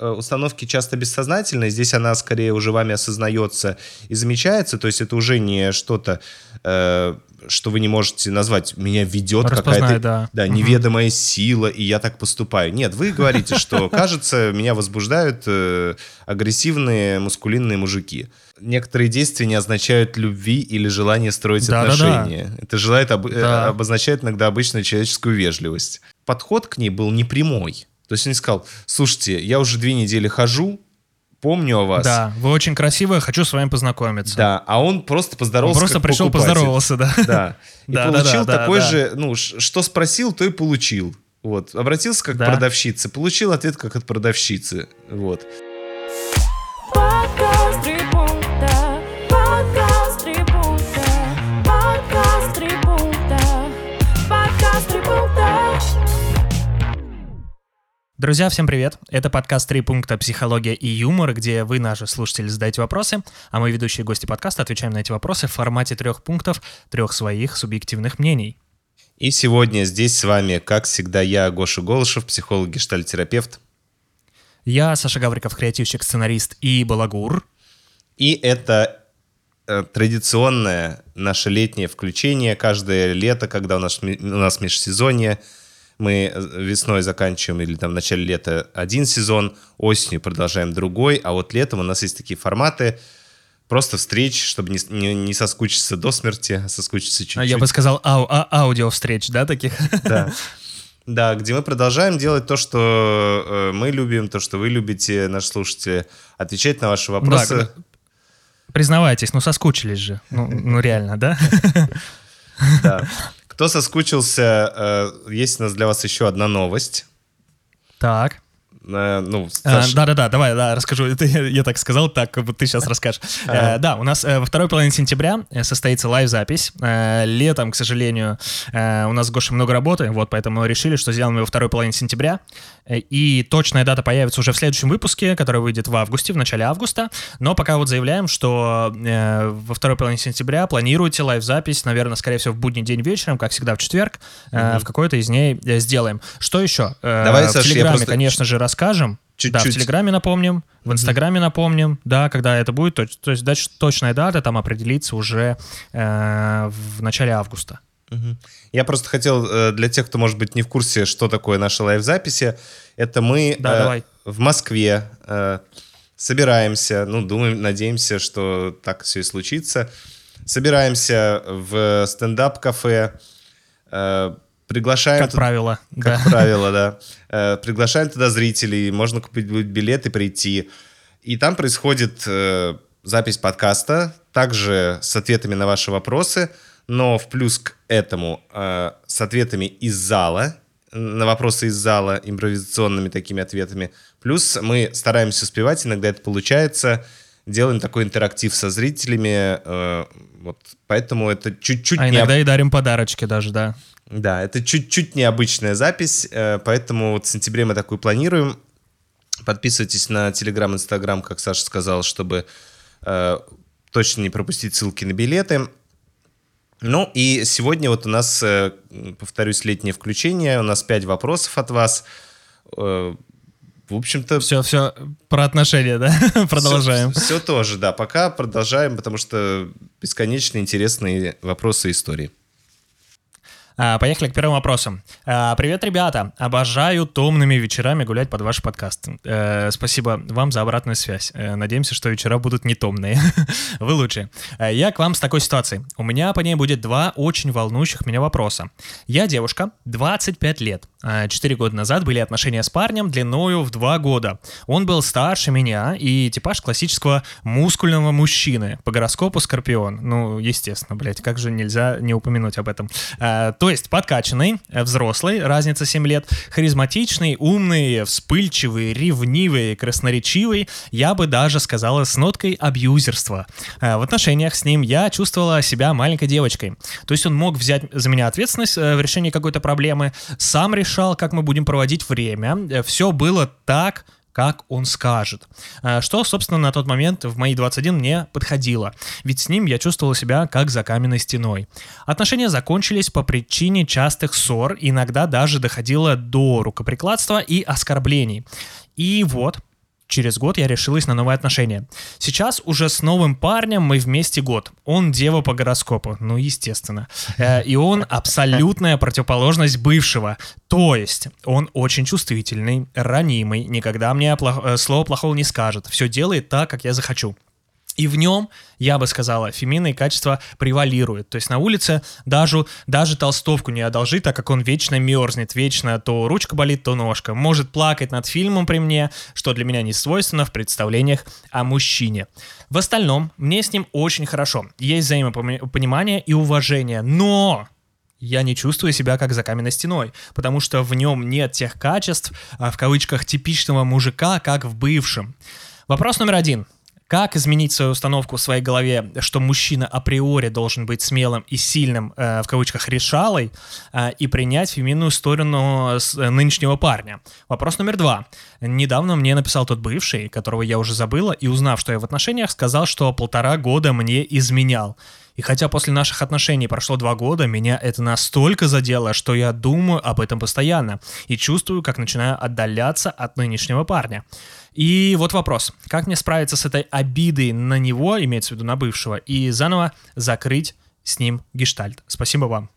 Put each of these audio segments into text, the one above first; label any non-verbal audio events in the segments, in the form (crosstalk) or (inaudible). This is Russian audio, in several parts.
э, установки часто бессознательные, здесь она скорее уже вами осознается и замечается, то есть это уже не что-то, э, что вы не можете назвать, меня ведет какая-то да. Да, неведомая угу. сила, и я так поступаю. Нет, вы говорите, что, (laughs) кажется, меня возбуждают э, агрессивные мускулинные мужики. Некоторые действия не означают любви или желание строить да, отношения. Да, да. Это желает, об, да. обозначает иногда обычную человеческую вежливость. Подход к ней был непрямой. То есть он сказал, слушайте, я уже две недели хожу, помню о вас. Да, вы очень красивая, хочу с вами познакомиться. Да, а он просто поздоровался. Он просто пришел, покупатель. поздоровался, да. Да. И (laughs) да, получил да, да, такой да, же, ну, что спросил, то и получил. Вот. Обратился как да. продавщица, получил ответ как от продавщицы. Вот. Друзья, всем привет! Это подкаст «Три пункта. Психология и юмор», где вы, наши слушатели, задаете вопросы, а мы, ведущие гости подкаста, отвечаем на эти вопросы в формате трех пунктов, трех своих субъективных мнений. И сегодня здесь с вами, как всегда, я, Гоша Голышев, психолог, гештальтерапевт. Я, Саша Гавриков, креативщик, сценарист и балагур. И это э, традиционное наше летнее включение каждое лето, когда у нас, у нас межсезонье – мы э, весной заканчиваем или там в начале лета один сезон, осенью продолжаем другой, а вот летом у нас есть такие форматы, просто встреч, чтобы не, не, не соскучиться до смерти, а соскучиться чуть-чуть. А я бы сказал ау, а, аудио встреч, да, таких? (laughs) Да. Да, где мы продолжаем делать то, что э, мы любим, то, что вы любите, наши слушатели, отвечать на ваши вопросы. Да, признавайтесь, ну соскучились же. Ну, ну реально, да? (laughs) Да. Кто соскучился, э, есть у нас для вас еще одна новость. Так. Э, ну, а, Да-да-да, давай, да, расскажу. Это я, я так сказал, так, как будто ты сейчас расскажешь. Э, да, у нас во второй половине сентября состоится лайв-запись. Летом, к сожалению, у нас с Гошей много работы, вот, поэтому мы решили, что сделаем его во второй половине сентября. И точная дата появится уже в следующем выпуске, который выйдет в августе, в начале августа. Но пока вот заявляем, что во второй половине сентября планируйте лайв-запись, наверное, скорее всего, в будний день вечером, как всегда в четверг, mm-hmm. в какой-то из дней сделаем. Что еще? Давай, в Саша, Телеграме, просто... конечно же, расскажем. Чуть-чуть. Да, в Телеграме напомним, в Инстаграме напомним, да, когда это будет, то, то есть дальше точная дата там определится уже э, в начале августа. Угу. Я просто хотел э, для тех, кто, может быть, не в курсе, что такое наши лайв-записи, это мы да, э, в Москве э, собираемся, ну, думаем, надеемся, что так все и случится, собираемся в стендап-кафе, э, Приглашаем... Как правило. Как да. правило, да. Э, приглашаем туда зрителей, можно купить билет и прийти. И там происходит э, запись подкаста, также с ответами на ваши вопросы, но в плюс к этому э, с ответами из зала, на вопросы из зала, импровизационными такими ответами. Плюс мы стараемся успевать, иногда это получается, делаем такой интерактив со зрителями, э, вот, поэтому это чуть-чуть... А иногда не... и дарим подарочки даже, да. Да, это чуть-чуть необычная запись, э, поэтому вот в сентябре мы такую планируем. Подписывайтесь на Телеграм, Инстаграм, как Саша сказал, чтобы э, точно не пропустить ссылки на билеты. Ну и сегодня вот у нас, э, повторюсь, летнее включение. У нас пять вопросов от вас. Э, в общем-то... Все, все про отношения, да? (laughs) Продолжаем. Все, все тоже, да. Пока продолжаем, потому что бесконечно интересные вопросы истории. А, поехали к первым вопросам. А, привет, ребята. Обожаю томными вечерами гулять под ваш подкаст. Э, спасибо вам за обратную связь. Э, надеемся, что вечера будут не томные. (laughs) Вы лучше. Э, я к вам с такой ситуацией. У меня по ней будет два очень волнующих меня вопроса. Я девушка, 25 лет. Четыре года назад были отношения с парнем длиною в два года. Он был старше меня и типаж классического мускульного мужчины. По гороскопу Скорпион. Ну, естественно, блядь, как же нельзя не упомянуть об этом. То есть подкачанный, э, взрослый, разница 7 лет, харизматичный, умный, вспыльчивый, ревнивый, красноречивый, я бы даже сказала с ноткой абьюзерства. Э, в отношениях с ним я чувствовала себя маленькой девочкой. То есть он мог взять за меня ответственность э, в решении какой-то проблемы, сам решал, как мы будем проводить время. Все было так, как он скажет. Э, что, собственно, на тот момент в мои 21 мне подходило, ведь с ним я чувствовал себя как за каменной стеной. Отношения закончились по причине частых ссор, иногда даже доходило до рукоприкладства и оскорблений. И вот, Через год я решилась на новые отношения. Сейчас уже с новым парнем мы вместе год. Он дева по гороскопу, ну естественно. Э, и он (laughs) абсолютная противоположность бывшего. То есть он очень чувствительный, ранимый, никогда мне э, слова плохого не скажет. Все делает так, как я захочу. И в нем, я бы сказала, феминные качества превалируют. То есть на улице даже, даже толстовку не одолжить, так как он вечно мерзнет, вечно то ручка болит, то ножка. Может плакать над фильмом при мне, что для меня не свойственно в представлениях о мужчине. В остальном, мне с ним очень хорошо. Есть взаимопонимание и уважение. Но я не чувствую себя как за каменной стеной, потому что в нем нет тех качеств, а, в кавычках, типичного мужика, как в бывшем. Вопрос номер один – как изменить свою установку в своей голове, что мужчина априори должен быть смелым и сильным, э, в кавычках, решалой, э, и принять феминную сторону с, э, нынешнего парня? Вопрос номер два. Недавно мне написал тот бывший, которого я уже забыла, и узнав, что я в отношениях, сказал, что полтора года мне изменял. И хотя после наших отношений прошло два года, меня это настолько задело, что я думаю об этом постоянно и чувствую, как начинаю отдаляться от нынешнего парня. И вот вопрос. Как мне справиться с этой обидой на него, имеется в виду на бывшего, и заново закрыть с ним гештальт? Спасибо вам.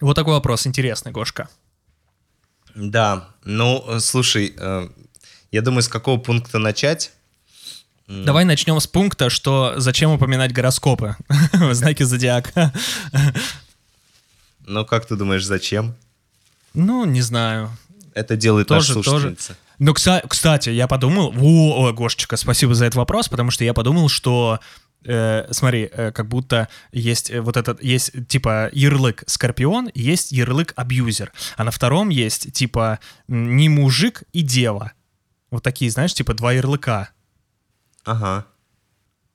Вот такой вопрос интересный, Гошка. Да, ну, э, слушай, э, я думаю, с какого пункта начать? Давай начнем с пункта, что зачем упоминать гороскопы, (laughs) знаки зодиака. Ну, как ты думаешь, зачем? Ну, не знаю. Это делает тоже, наша слушательница. Тоже. Ну, кстати, я подумал, о, о, Гошечка, спасибо за этот вопрос, потому что я подумал, что э, смотри, э, как будто есть э, вот этот, есть типа ярлык скорпион, есть ярлык абьюзер, а на втором есть типа не мужик и дева. Вот такие, знаешь, типа два ярлыка. Ага.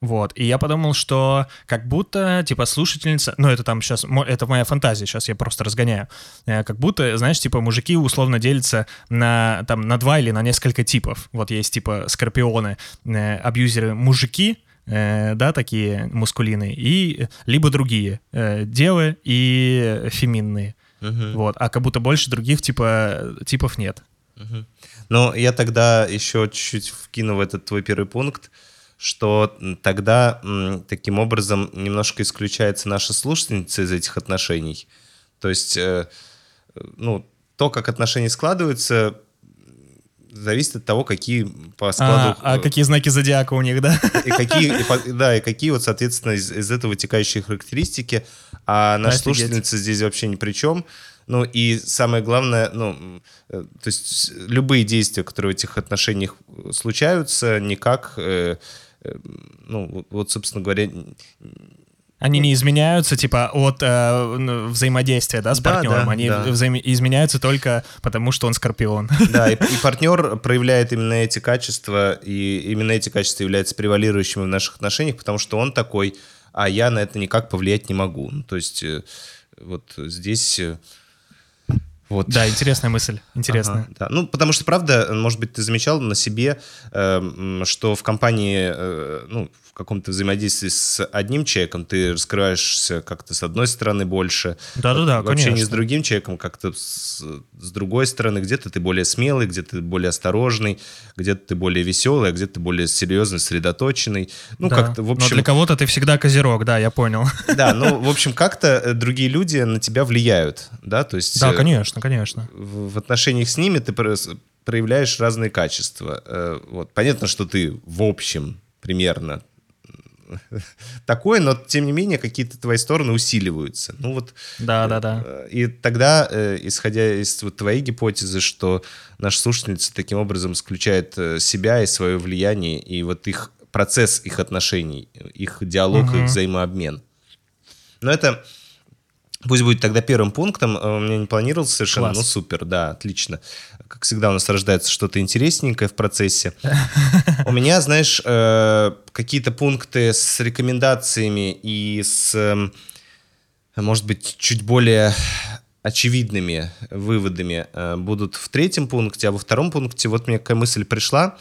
Вот, и я подумал, что как будто, типа, слушательница, ну, это там сейчас, это моя фантазия, сейчас я просто разгоняю, э, как будто, знаешь, типа, мужики условно делятся на, там, на два или на несколько типов. Вот есть, типа, скорпионы, э, абьюзеры, мужики, э, да, такие мускулины, и либо другие, девы и феминные. Угу. Вот, а как будто больше других, типа, типов нет. Угу. Ну, я тогда еще чуть-чуть вкину в этот твой первый пункт, что тогда таким образом немножко исключается наша слушательница из этих отношений. То есть, э, ну, то, как отношения складываются, зависит от того, какие по складу... А, а какие знаки зодиака у них, да? И какие, и, да, и какие вот, соответственно, из, из этого вытекающие характеристики. А наша Офигеть. слушательница здесь вообще ни при чем. Ну и самое главное, ну, э, то есть любые действия, которые в этих отношениях случаются, никак э, ну, вот, собственно говоря... Они не изменяются, типа, от э, взаимодействия, да, с да, партнером. Да, Они да. Взаим... изменяются только потому, что он скорпион. (laughs) Да, и, и партнер проявляет именно эти качества, и именно эти качества являются превалирующими в наших отношениях, потому что он такой, а я на это никак повлиять не могу. Ну, то есть э, вот здесь э, вот. Да, интересная мысль, интересная. Ага, да. Ну, потому что, правда, может быть, ты замечал на себе, э, что в компании, э, ну, каком-то взаимодействии с одним человеком ты раскрываешься как-то с одной стороны больше. Да-да-да, В общении с другим человеком как-то с, с другой стороны. Где-то ты более смелый, где-то ты более осторожный, где-то ты более веселый, а где-то ты более серьезный, сосредоточенный. Ну, да. как-то, в общем... Но для кого-то ты всегда козерог, да, я понял. (laughs) Да, ну, в общем, как-то э, другие люди на тебя влияют, да, то есть... Да, э, конечно, конечно. В, в отношениях с ними ты проявляешь разные качества. Э, вот. Понятно, что ты в общем примерно (laughs) такое, но тем не менее какие-то твои стороны усиливаются. Ну вот. Да, да, да. Э, и тогда, э, исходя из вот твоей гипотезы, что наша слушательница таким образом исключает э, себя и свое влияние, и вот их процесс их отношений, их диалог, угу. их взаимообмен. Но это Пусть будет тогда первым пунктом. У меня не планировался совершенно. Класс. Ну, супер, да, отлично как всегда, у нас рождается что-то интересненькое в процессе. (laughs) У меня, знаешь, э, какие-то пункты с рекомендациями и с, эм, может быть, чуть более очевидными выводами э, будут в третьем пункте, а во втором пункте вот мне какая мысль пришла,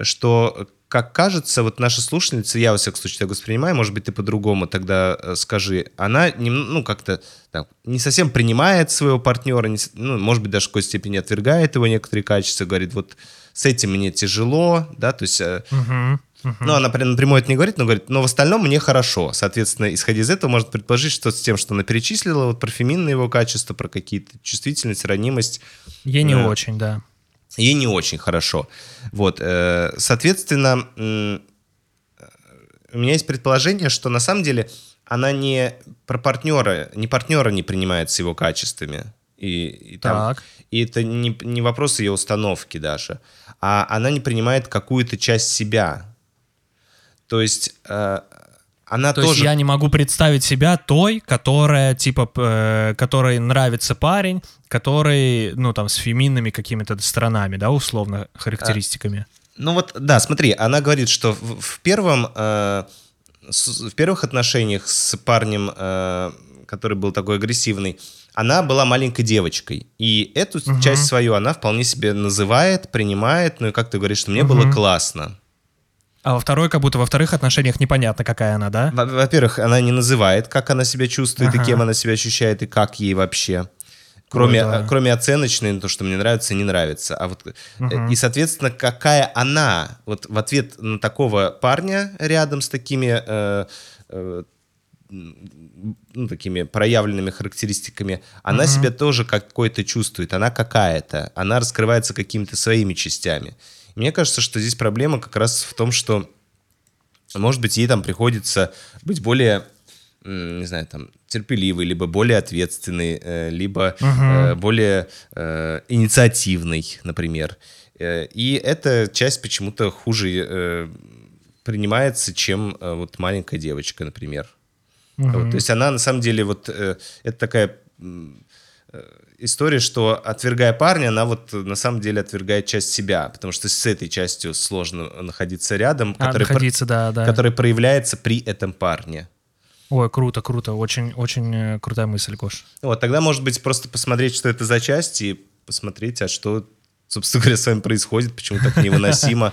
что как кажется, вот наша слушательница, я во всяком случае так воспринимаю, может быть, ты по-другому тогда э, скажи, она, не, ну, как-то так, не совсем принимает своего партнера, не, ну, может быть, даже в какой-то степени отвергает его некоторые качества, говорит, вот с этим мне тяжело, да, то есть... Мгм. Мгм. Ну, она прям напрямую это не говорит, но говорит, но в остальном мне хорошо. Соответственно, исходя из этого, можно предположить, что с тем, что она перечислила, вот про феминные его качества, про какие-то чувствительность, ранимость, Ей не Да. очень, да. Ей не очень хорошо. Вот, э, соответственно, у меня есть предположение, что на самом деле она не про партнера, не партнера не принимает с его качествами. И, и там, Так. и это не, не вопрос ее установки даже, а она не принимает какую-то часть себя. То есть э, она То тоже... есть я не могу представить себя той, которая, типа, э, которой нравится парень, который, ну, там, с феминными какими-то сторонами, да, условно, характеристиками. Ну вот, да, смотри, она говорит, что в, в первом, э, с- в первых отношениях с парнем, э, который был такой агрессивный, она была маленькой девочкой. И эту Мгм. часть свою она вполне себе называет, принимает, ну и как ты говоришь, что мне было Мгм. классно. А во второй, как будто во вторых отношениях непонятно, какая она, да? Во- Во-первых, она не называет, как она себя чувствует, и Ага. кем она себя ощущает, и как ей вообще. Кроме, э, кроме оценочной, то, что мне нравится, не нравится. А вот, Мгм. И, соответственно, какая она вот в ответ на такого парня рядом с такими, э, э, ну, такими проявленными характеристиками, она Мгм. себя тоже какой-то чувствует. Она какая-то. Она раскрывается какими-то своими частями. Мне кажется, что здесь проблема как раз в том, что может быть, ей там приходится быть более, не знаю, там, терпеливой, либо более ответственной, э, либо э, более э, инициативной, например. Э, И эта часть почему-то хуже э, принимается, чем э, вот маленькая девочка, например. Мгм. Вот, то есть она на самом деле вот э, это такая история, что отвергая парня, она вот э, на самом деле отвергает часть себя, потому что с этой частью сложно находиться рядом, А, которая, пр- находиться, да, да. которая проявляется при этом парне. Ой, круто, круто, очень, очень э, крутая мысль, Гош. Вот тогда, может быть, просто посмотреть, что это за часть, и посмотреть, а что, собственно (laughs) говоря, с вами происходит, почему так невыносимо.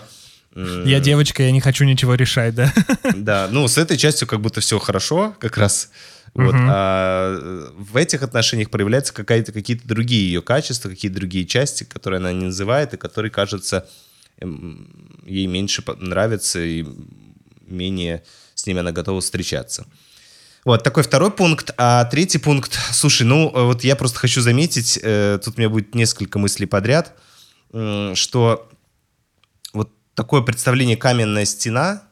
Я девочка, я не хочу ничего решать, да? Да, ну с этой частью как будто все хорошо, как раз. Вот, а в этих отношениях проявляются какие-то другие ее качества, какие-то другие части, которые она не называет, и которые, кажется, эм, ей меньше нравятся, и менее с ними она готова встречаться. Вот такой второй пункт. А третий пункт, слушай, ну э, вот я просто хочу заметить, э, тут у меня будет несколько мыслей подряд, м, что вот такое представление каменная стена,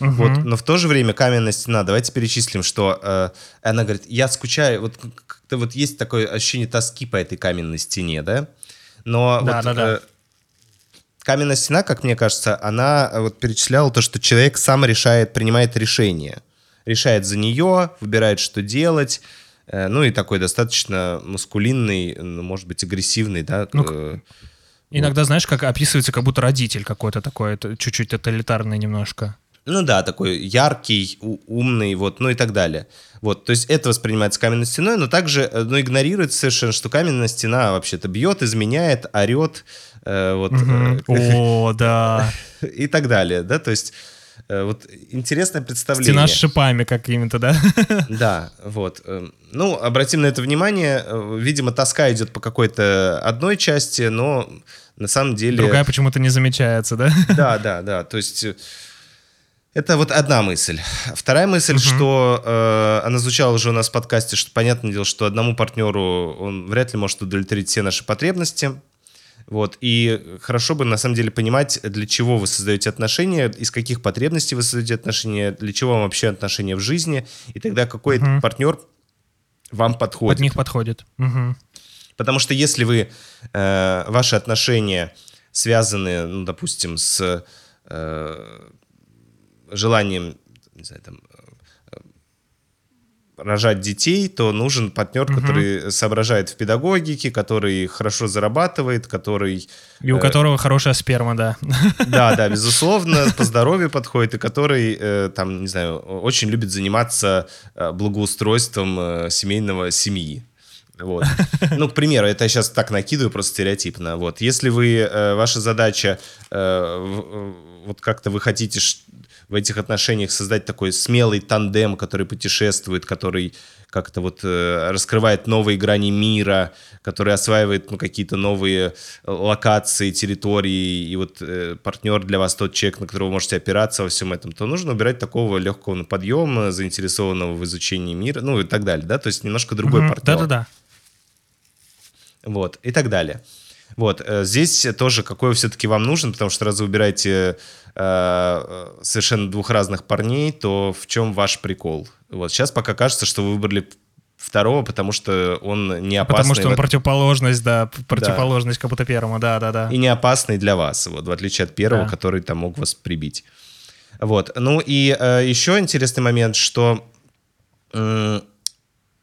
Мгм. вот, но в то же время каменная стена. Давайте перечислим, что э, она говорит, я скучаю, вот как-то вот есть такое ощущение тоски по этой каменной стене, да? Но Да, вот, да, да. э, каменная стена, как мне кажется, она э, вот перечисляла то, что человек сам решает, принимает решение, решает за нее, выбирает, что делать. э, Ну и такой достаточно маскулинный, ну, может быть, агрессивный, да, Ну, э, Иногда, знаешь, как описывается, как будто родитель какой-то такой, чуть-чуть тоталитарный немножко. Ну да, такой яркий, умный, вот, ну и так далее. Вот, то есть это воспринимается каменной стеной, но также, э, ну, игнорируется совершенно, что каменная стена вообще-то бьет, изменяет, орет, э, вот, э, О, да. (laughs) и так далее, да, то есть э, вот интересное представление. Стена с шипами какими-то, да? (laughs) Да, вот. Ну, обратим на это внимание. Видимо, тоска идет по какой-то одной части, но на самом деле... Другая почему-то не замечается, да? Да, да, да. То есть это вот одна мысль. Вторая мысль, Мгм. что э, она звучала уже у нас в подкасте, что понятное дело, что одному партнеру он вряд ли может удовлетворить все наши потребности. Вот. И хорошо бы на самом деле понимать, для чего вы создаете отношения, из каких потребностей вы создаете отношения, для чего вам вообще отношения в жизни, и тогда какой Мгм. партнер вам подходит. Под них подходит. Мгм. Потому что если вы, э, ваши отношения связаны, ну, допустим, с э, желанием, не знаю, там, э, рожать детей, то нужен партнер, Мгм. который соображает в педагогике, который хорошо зарабатывает, который... И у э, которого хорошая сперма, да. (laughs) Да, да, безусловно, (laughs) по здоровью подходит, и который, э, там, не знаю, очень любит заниматься э, благоустройством э, семейного семьи. Вот. (laughs) Ну, к примеру, это я сейчас так накидываю просто стереотипно. Вот. Если вы, э, ваша задача, э, э, вот как-то вы хотите в этих отношениях создать такой смелый тандем, который путешествует, который как-то вот э, раскрывает новые грани мира, который осваивает ну, какие-то новые э, локации, территории, и вот э, партнер для вас тот человек, на которого вы можете опираться во всем этом, то нужно убирать такого легкого на подъем, заинтересованного в изучении мира, ну и так далее, да, то есть немножко другой mm-hmm. партнер. Да-да-да. Вот, и так далее. Вот, э, здесь тоже какой все-таки вам нужен, потому что раз вы убираете э, совершенно двух разных парней, то в чем ваш прикол? Вот, сейчас пока кажется, что вы выбрали второго, потому что он не опасный. Потому что он противоположность, да, противоположность да. как будто первому, да-да-да. И не опасный для вас, вот, в отличие от первого, да. который там мог вас прибить. Вот, ну и э, еще интересный момент, что... Э,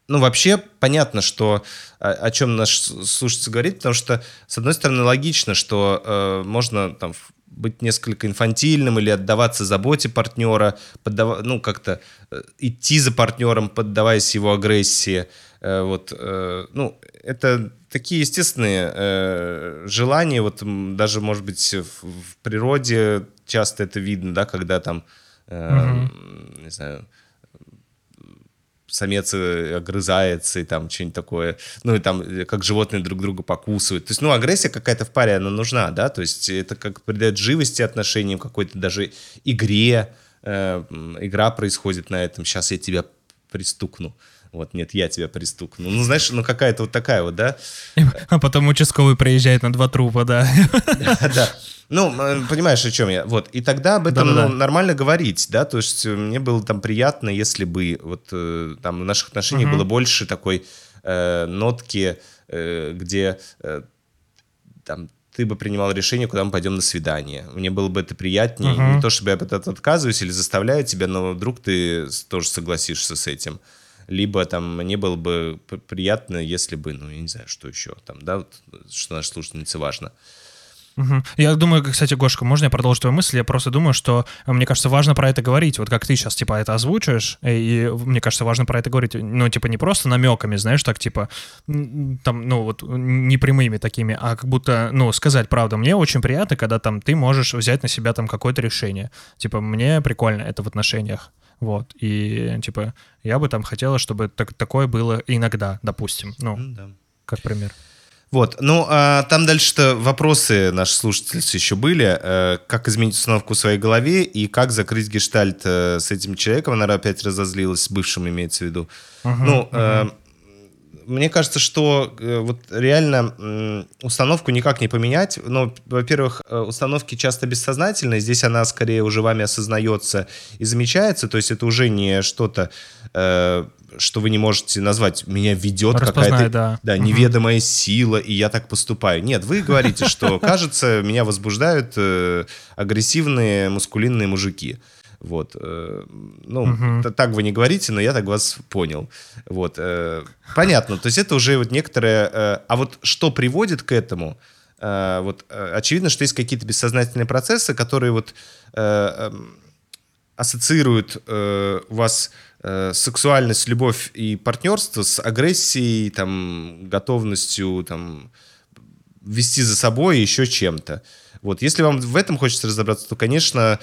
ну, вообще понятно, что о, о чем наш слушатель говорит, потому что, с одной стороны, логично, что э, можно там быть несколько инфантильным или отдаваться заботе партнера, поддав... ну, как-то э, идти за партнером, поддаваясь его агрессии. Э, вот, э, ну, это такие естественные э, желания, вот даже, может быть, в, в природе часто это видно, да, когда там, э, угу. не знаю, самец э, огрызается и там что-нибудь такое, ну и там э, как животные друг друга покусывают. То есть, ну, агрессия какая-то в паре, она нужна, да, то есть это как придает живости отношениям, какой-то даже игре, э, игра происходит на этом, сейчас я тебя пристукну. Вот, нет, я тебя пристукну. Ну, знаешь, ну какая-то вот такая вот, да? (laughs) А потом участковый приезжает на два трупа, да. (laughs) Да, ну, понимаешь, о чем я. Вот. И тогда об этом ну, нормально говорить, да, то есть э, мне было там приятно, если бы вот э, там в наших отношениях угу. было больше такой э, нотки, э, где э, там ты бы принимал решение, куда мы пойдем на свидание. Мне было бы это приятнее. uh Не то, чтобы я от этого отказываюсь или заставляю тебя, но вдруг ты тоже согласишься с этим. Либо там мне было бы приятно, если бы, ну, я не знаю, что еще там, да, вот, что нашей слушательнице важно. Угу. Я думаю, кстати, Гошка, можно я продолжу твою мысль? Я просто думаю, что, мне кажется, важно про это говорить. Вот как ты сейчас, типа, это озвучиваешь, и мне кажется, важно про это говорить, ну, типа, не просто намеками, знаешь, так, типа, там, ну, вот, непрямыми такими, а как будто, ну, сказать правду. Мне очень приятно, когда там ты можешь взять на себя там какое-то решение. Типа, мне прикольно это в отношениях. Вот, и, типа, я бы там хотела, чтобы так, такое было иногда, допустим, ну, да. как пример. Вот, ну, а там дальше-то вопросы наши слушатели еще были. Э, как изменить установку в своей голове и как закрыть гештальт э, с этим человеком. Она опять разозлилась, с бывшим имеется в виду. Uh-huh, ну, uh-huh. Э, мне кажется, что э, вот реально установку никак не поменять. Но, во-первых, э, установки часто бессознательные. Здесь она скорее уже вами осознается и замечается. То есть это уже не что-то, э, что вы не можете назвать. Меня ведет какая-то да. Да, неведомая угу. сила, и я так поступаю. Нет, вы говорите, что, кажется, меня возбуждают агрессивные мускулинные мужики. Вот, э, ну, угу. так вы не говорите, но я так вас понял. Вот, э, понятно. То есть это уже вот некоторое... Э, а вот что приводит к этому? Вот очевидно, что есть какие-то бессознательные процессы, которые вот эм, ассоциируют вас сексуальность, любовь и партнерство с агрессией, там, готовностью, там, вести за собой еще чем-то. Вот, если вам в этом хочется разобраться, то, конечно,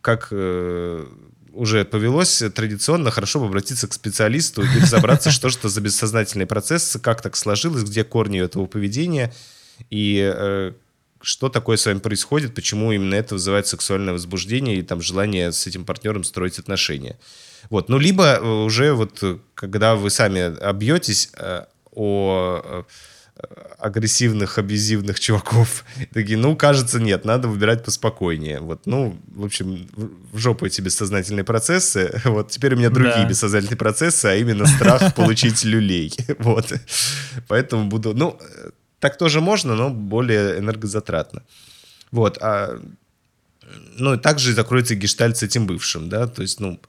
как э, уже повелось традиционно, хорошо бы обратиться к специалисту и разобраться, что что за бессознательные процессы, как так сложилось, где корни этого поведения и э, что такое с вами происходит, почему именно это вызывает сексуальное возбуждение и там желание с этим партнером строить отношения. Вот. Ну, либо э, уже вот, когда вы сами обьетесь э, о агрессивных, абьюзивных чуваков. (laughs) Такие, ну, кажется, нет, надо выбирать поспокойнее. Вот, ну, в общем, в жопу эти бессознательные процессы. (laughs) Вот, теперь у меня другие да. бессознательные процессы, а именно страх (laughs) получить люлей. Вот. Поэтому буду... Ну, так тоже можно, но более энергозатратно. Вот. А, ну, и также закроется гештальт с этим бывшим, да, то есть, ну,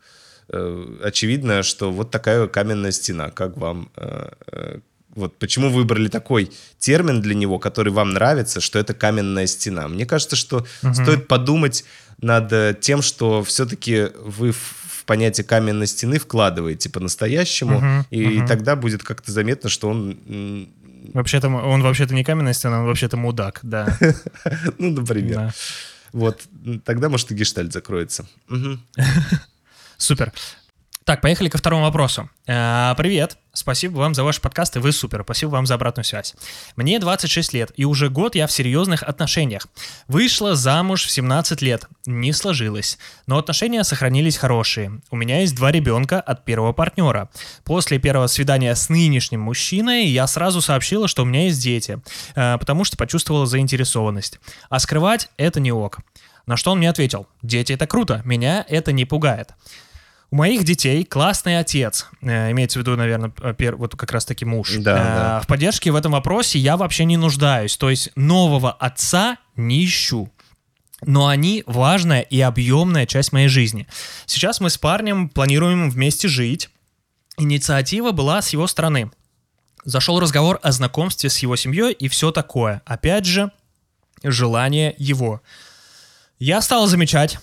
э, очевидно, что вот такая каменная стена, как вам э, э, вот почему выбрали такой термин для него, который вам нравится, что это каменная стена. Мне кажется, что угу. стоит подумать над э, тем, что все-таки вы в понятие каменной стены вкладываете по-настоящему, угу, и, угу. и тогда будет как-то заметно, что он... Вообще-то он вообще-то не каменная стена, он вообще-то мудак, да. (laughs) Ну, например. Вот, тогда, может, и гештальт закроется. (laughs) Супер. Так, поехали ко второму вопросу. Э, привет, спасибо вам за ваш подкаст, и вы супер, спасибо вам за обратную связь. Мне 26 лет, и уже год я в серьезных отношениях. Вышла замуж в 17 лет, не сложилось, но отношения сохранились хорошие. У меня есть два ребенка от первого партнера. После первого свидания с нынешним мужчиной я сразу сообщила, что у меня есть дети, э, потому что почувствовала заинтересованность. А скрывать это не ок. На что он мне ответил, дети это круто, меня это не пугает. У моих детей классный отец, э, имеется в виду, наверное, пер, вот как раз-таки муж. Да, э, да. В поддержке в этом вопросе я вообще не нуждаюсь, то есть нового отца не ищу. Но они важная и объемная часть моей жизни. Сейчас мы с парнем планируем вместе жить. Инициатива была с его стороны. Зашел разговор о знакомстве с его семьей и все такое. Опять же, желание его. Я стал замечать,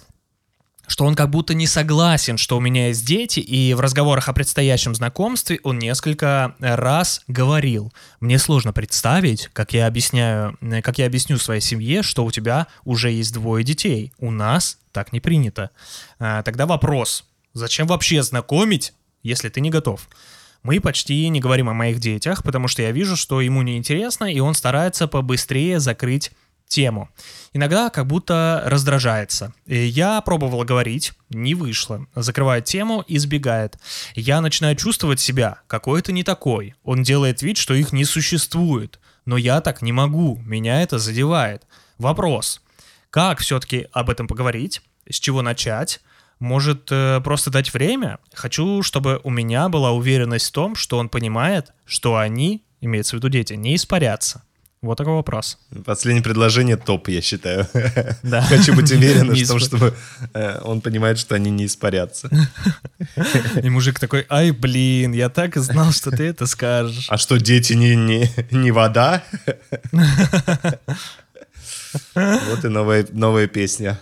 что он как будто не согласен, что у меня есть дети, и в разговорах о предстоящем знакомстве он несколько раз говорил. Мне сложно представить, как я объясняю, э, как я объясню своей семье, что у тебя уже есть двое детей. У нас так не принято. А, тогда вопрос: зачем вообще знакомить, если ты не готов? Мы почти не говорим о моих детях, потому что я вижу, что ему неинтересно, и он старается побыстрее закрыть тему. Иногда как будто раздражается. Я пробовала говорить, не вышло. Закрывает тему, избегает. Я начинаю чувствовать себя какой-то не такой. Он делает вид, что их не существует. Но я так не могу, меня это задевает. Вопрос. Как все-таки об этом поговорить? С чего начать? Может, э, просто дать время? Хочу, чтобы у меня была уверенность в том, что он понимает, что они, имеется в виду дети, не испарятся. Вот такой вопрос. Последнее предложение топ, я считаю. (laughs) Да. Хочу быть уверен в том, чтобы э, он понимает, что они не испарятся. (laughs) И мужик такой, ай, блин, я так и знал, что ты это скажешь. А что, дети не, не, не вода? (laughs) Вот и новая, новая песня.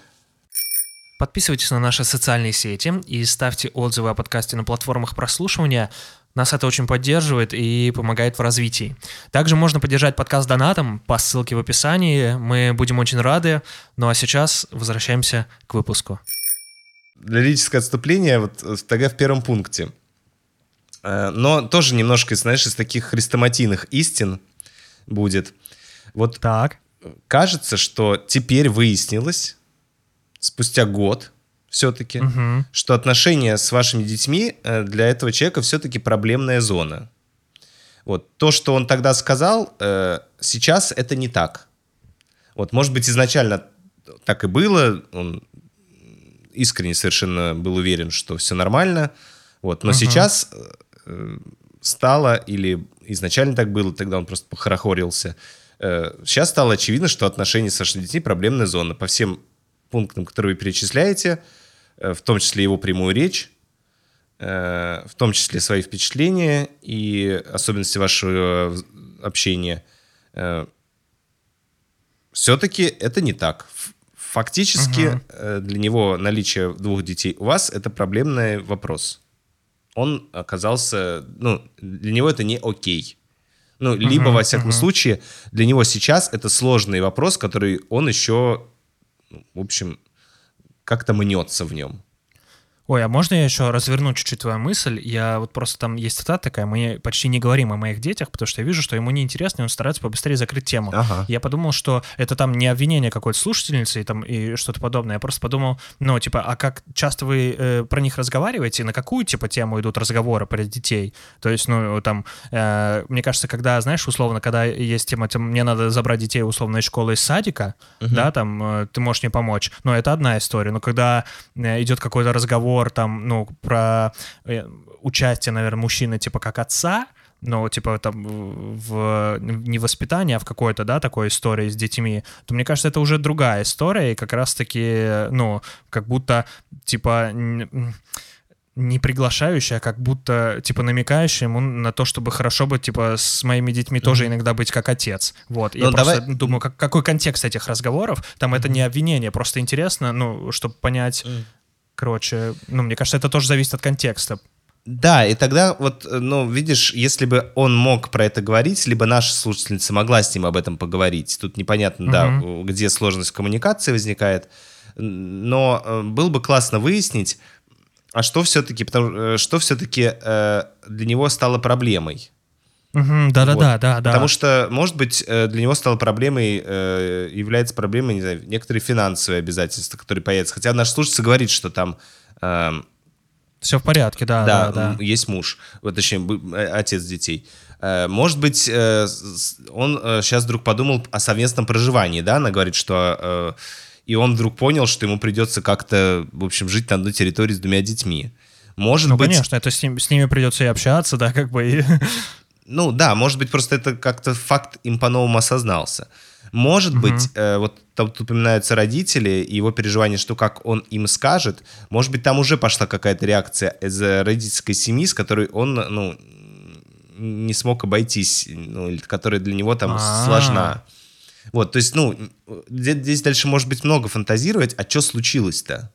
Подписывайтесь на наши социальные сети и ставьте отзывы о подкасте на платформах прослушивания. Нас это очень поддерживает и помогает в развитии. Также можно поддержать подкаст донатом по ссылке в описании. Мы будем очень рады. Ну а сейчас возвращаемся к выпуску. Лирическое отступление вот э, тогда в первом пункте. Э, Но тоже немножко, знаешь, из таких хрестоматийных истин будет. Вот Так. кажется, что теперь выяснилось, спустя год все-таки, Мгм. что отношения с вашими детьми э, для этого человека все-таки проблемная зона. Вот то, что он тогда сказал, э, сейчас это не так. Вот, может быть, изначально так и было, он искренне совершенно был уверен, что все нормально, вот, но Мгм. сейчас э, стало, или изначально так было, тогда он просто похорохорился, сейчас стало очевидно, что отношения с вашими детьми проблемная зона. По всем пунктам, которые вы перечисляете, э, в том числе его прямую речь, э, в том числе свои впечатления и особенности вашего вз- общения, все-таки это не так. Фактически э, для него наличие двух детей у вас это проблемный вопрос. Он оказался, ну, для него это не окей. Ну, либо, Мгм, во всяком мгм. случае, для него сейчас это сложный вопрос, который он еще, в общем, как-то мнется в нем. Ой, а можно я еще разверну чуть-чуть твою мысль? Я вот просто там есть цитата такая, мы почти не говорим о моих детях, потому что я вижу, что ему неинтересно, и он старается побыстрее закрыть тему. Ага. Я подумал, что это там не обвинение какой-то слушательницы и, там, и что-то подобное. Я просто подумал, ну, типа, а как часто вы э, про них разговариваете, на какую, типа, тему идут разговоры про детей? То есть, ну, там, э, мне кажется, когда, знаешь, условно, когда есть тема, там, мне надо забрать детей условно из школы, из садика, да, там, э, ты можешь мне помочь, но это одна история. Но когда э, идет какой-то разговор, там, ну, про э, участие, наверное, мужчины, типа, как отца, ну, типа, там, в, не воспитание, а в какой-то, да, такой истории с детьми, то, мне кажется, это уже другая история, и как раз-таки, ну, как будто, типа, не приглашающая, а как будто, типа, намекающая ему на то, чтобы хорошо быть, типа, с моими детьми тоже иногда быть как отец. Вот. Я Ну, просто давай- думаю, как, какой контекст этих разговоров. Там это не обвинение, просто интересно, ну, чтобы понять, короче, ну, мне кажется, это тоже зависит от контекста. Да, и тогда вот, ну, видишь, если бы он мог про это говорить, либо наша слушательница могла с ним об этом поговорить. Тут непонятно, да, где сложность коммуникации возникает. Но э, было бы классно выяснить, а что все-таки, потому, э, что все-таки э, для него стало проблемой. Угу, да, да, вот. да, да, да. Потому что, может быть, э, для него стало проблемой, э, является проблемой, не знаю, некоторые финансовые обязательства, которые появятся. Хотя наш слушатель говорит, что там... Э, Все в порядке, да, да, да, да. есть муж, точнее, отец детей. Может быть, он сейчас вдруг подумал о совместном проживании, да? Она говорит, что... И он вдруг понял, что ему придется как-то, в общем, жить на одной территории с двумя детьми. Может ну, быть... конечно, это с, ним, с ними придется и общаться, да, как бы... И... (laughs) Ну да, может быть, просто это как-то факт им по-новому осознался. Может угу. быть, э, вот тут упоминаются родители и его переживания, что как он им скажет, может быть, там уже пошла какая-то реакция из родительской семьи, с которой он, ну, не смог обойтись, ну, или которая для него там А-а-а. сложна. Вот, то есть, ну, здесь дальше может быть много фантазировать, а что случилось-то?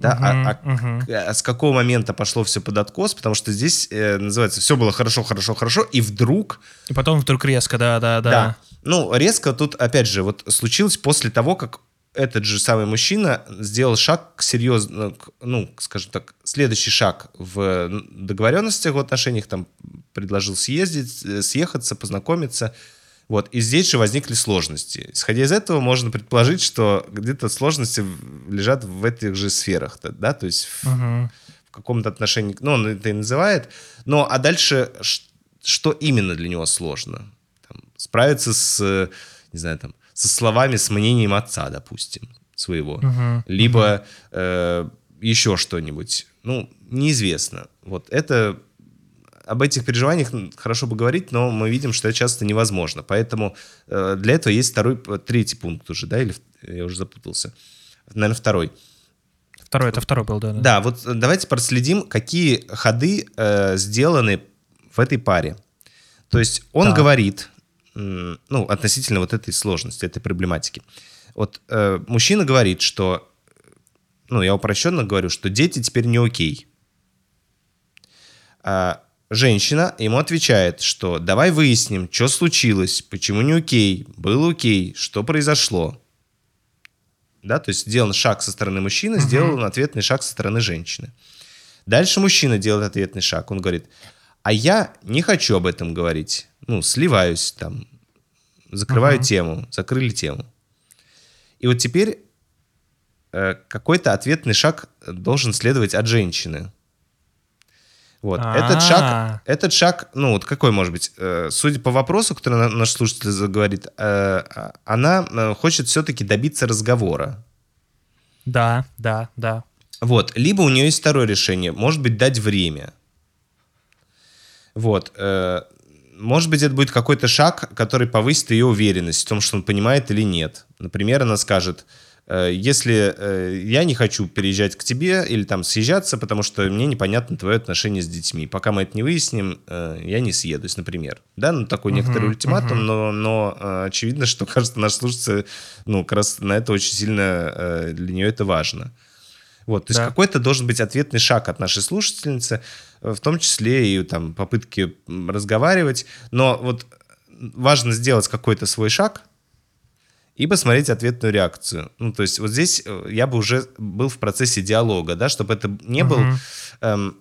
Да, угу, а, угу. а с какого момента пошло все под откос? Потому что здесь э, называется все было хорошо, хорошо, хорошо, и вдруг. И потом вдруг резко, да, да, да. Да. Ну, резко тут, опять же, вот случилось после того, как этот же самый мужчина сделал шаг к серьезно, ну, скажем так, следующий шаг в договоренностях в отношениях, там предложил съездить, э, съехаться, познакомиться. Вот, и здесь же возникли сложности. Исходя из этого, можно предположить, что где-то сложности лежат в этих же сферах, да, то есть в, угу. в каком-то отношении, ну, он это и называет. Но, а дальше, что именно для него сложно? Там, справиться с, не знаю, там, со словами, с мнением отца, допустим, своего. Угу. Либо угу. э, еще что-нибудь. Ну, неизвестно. Вот это об этих переживаниях хорошо бы говорить, но мы видим, что это часто невозможно. Поэтому э, для этого есть второй, третий пункт уже, да, или я уже запутался. Наверное, второй. Второй, это второй был, да. Да, да вот давайте проследим, какие ходы э, сделаны в этой паре. То есть он да. говорит, ну, относительно вот этой сложности, этой проблематики. Вот э, мужчина говорит, что, ну, я упрощенно говорю, что дети теперь не окей. А Женщина ему отвечает, что давай выясним, что случилось, почему не окей, был окей, что произошло. Да, то есть сделан шаг со стороны мужчины, uh-huh. сделан ответный шаг со стороны женщины. Дальше мужчина делает ответный шаг. Он говорит, а я не хочу об этом говорить. Ну, сливаюсь там, закрываю uh-huh. тему, закрыли тему. И вот теперь э, какой-то ответный шаг должен следовать от женщины. Вот. Этот шаг, этот шаг, ну вот какой может быть? Э, судя по вопросу, который наш слушатель говорит, э, она э, хочет все-таки добиться разговора. Да, да, да. Вот. Либо у нее есть второе решение, может быть, дать время. Вот. Может быть, это будет какой-то шаг, который повысит ее уверенность в том, что он понимает или нет. Например, она скажет, если э, я не хочу переезжать к тебе или там съезжаться, потому что мне непонятно твое отношение с детьми. Пока мы это не выясним, э, я не съедусь, например. Да, ну такой некоторый uh-huh, ультиматум, uh-huh. но, но очевидно, что, (laughs) кажется, наш слушатель, ну, как раз на это очень сильно для нее это важно. Вот, то есть да. какой-то должен быть ответный шаг от нашей слушательницы, в том числе и там попытки разговаривать. Но вот важно сделать какой-то свой шаг, и посмотреть ответную реакцию. Ну, то есть вот здесь э, я бы уже был в процессе диалога, да, чтобы это не был... Эм,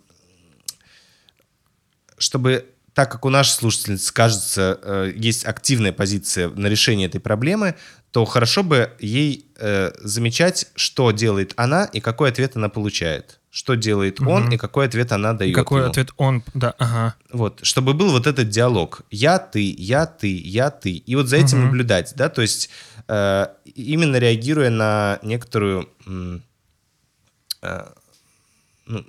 чтобы так как у нашей слушательницы, кажется, э, есть активная позиция на решение этой проблемы, то хорошо бы ей э, замечать, что делает она и какой ответ она получает. Что делает угу. он и какой ответ она дает. Какой ему. ответ он, да, ага. Вот, чтобы был вот этот диалог. Я, ты, я, ты, я, ты. И вот за этим угу. наблюдать, да, то есть именно реагируя на некоторую э, ну,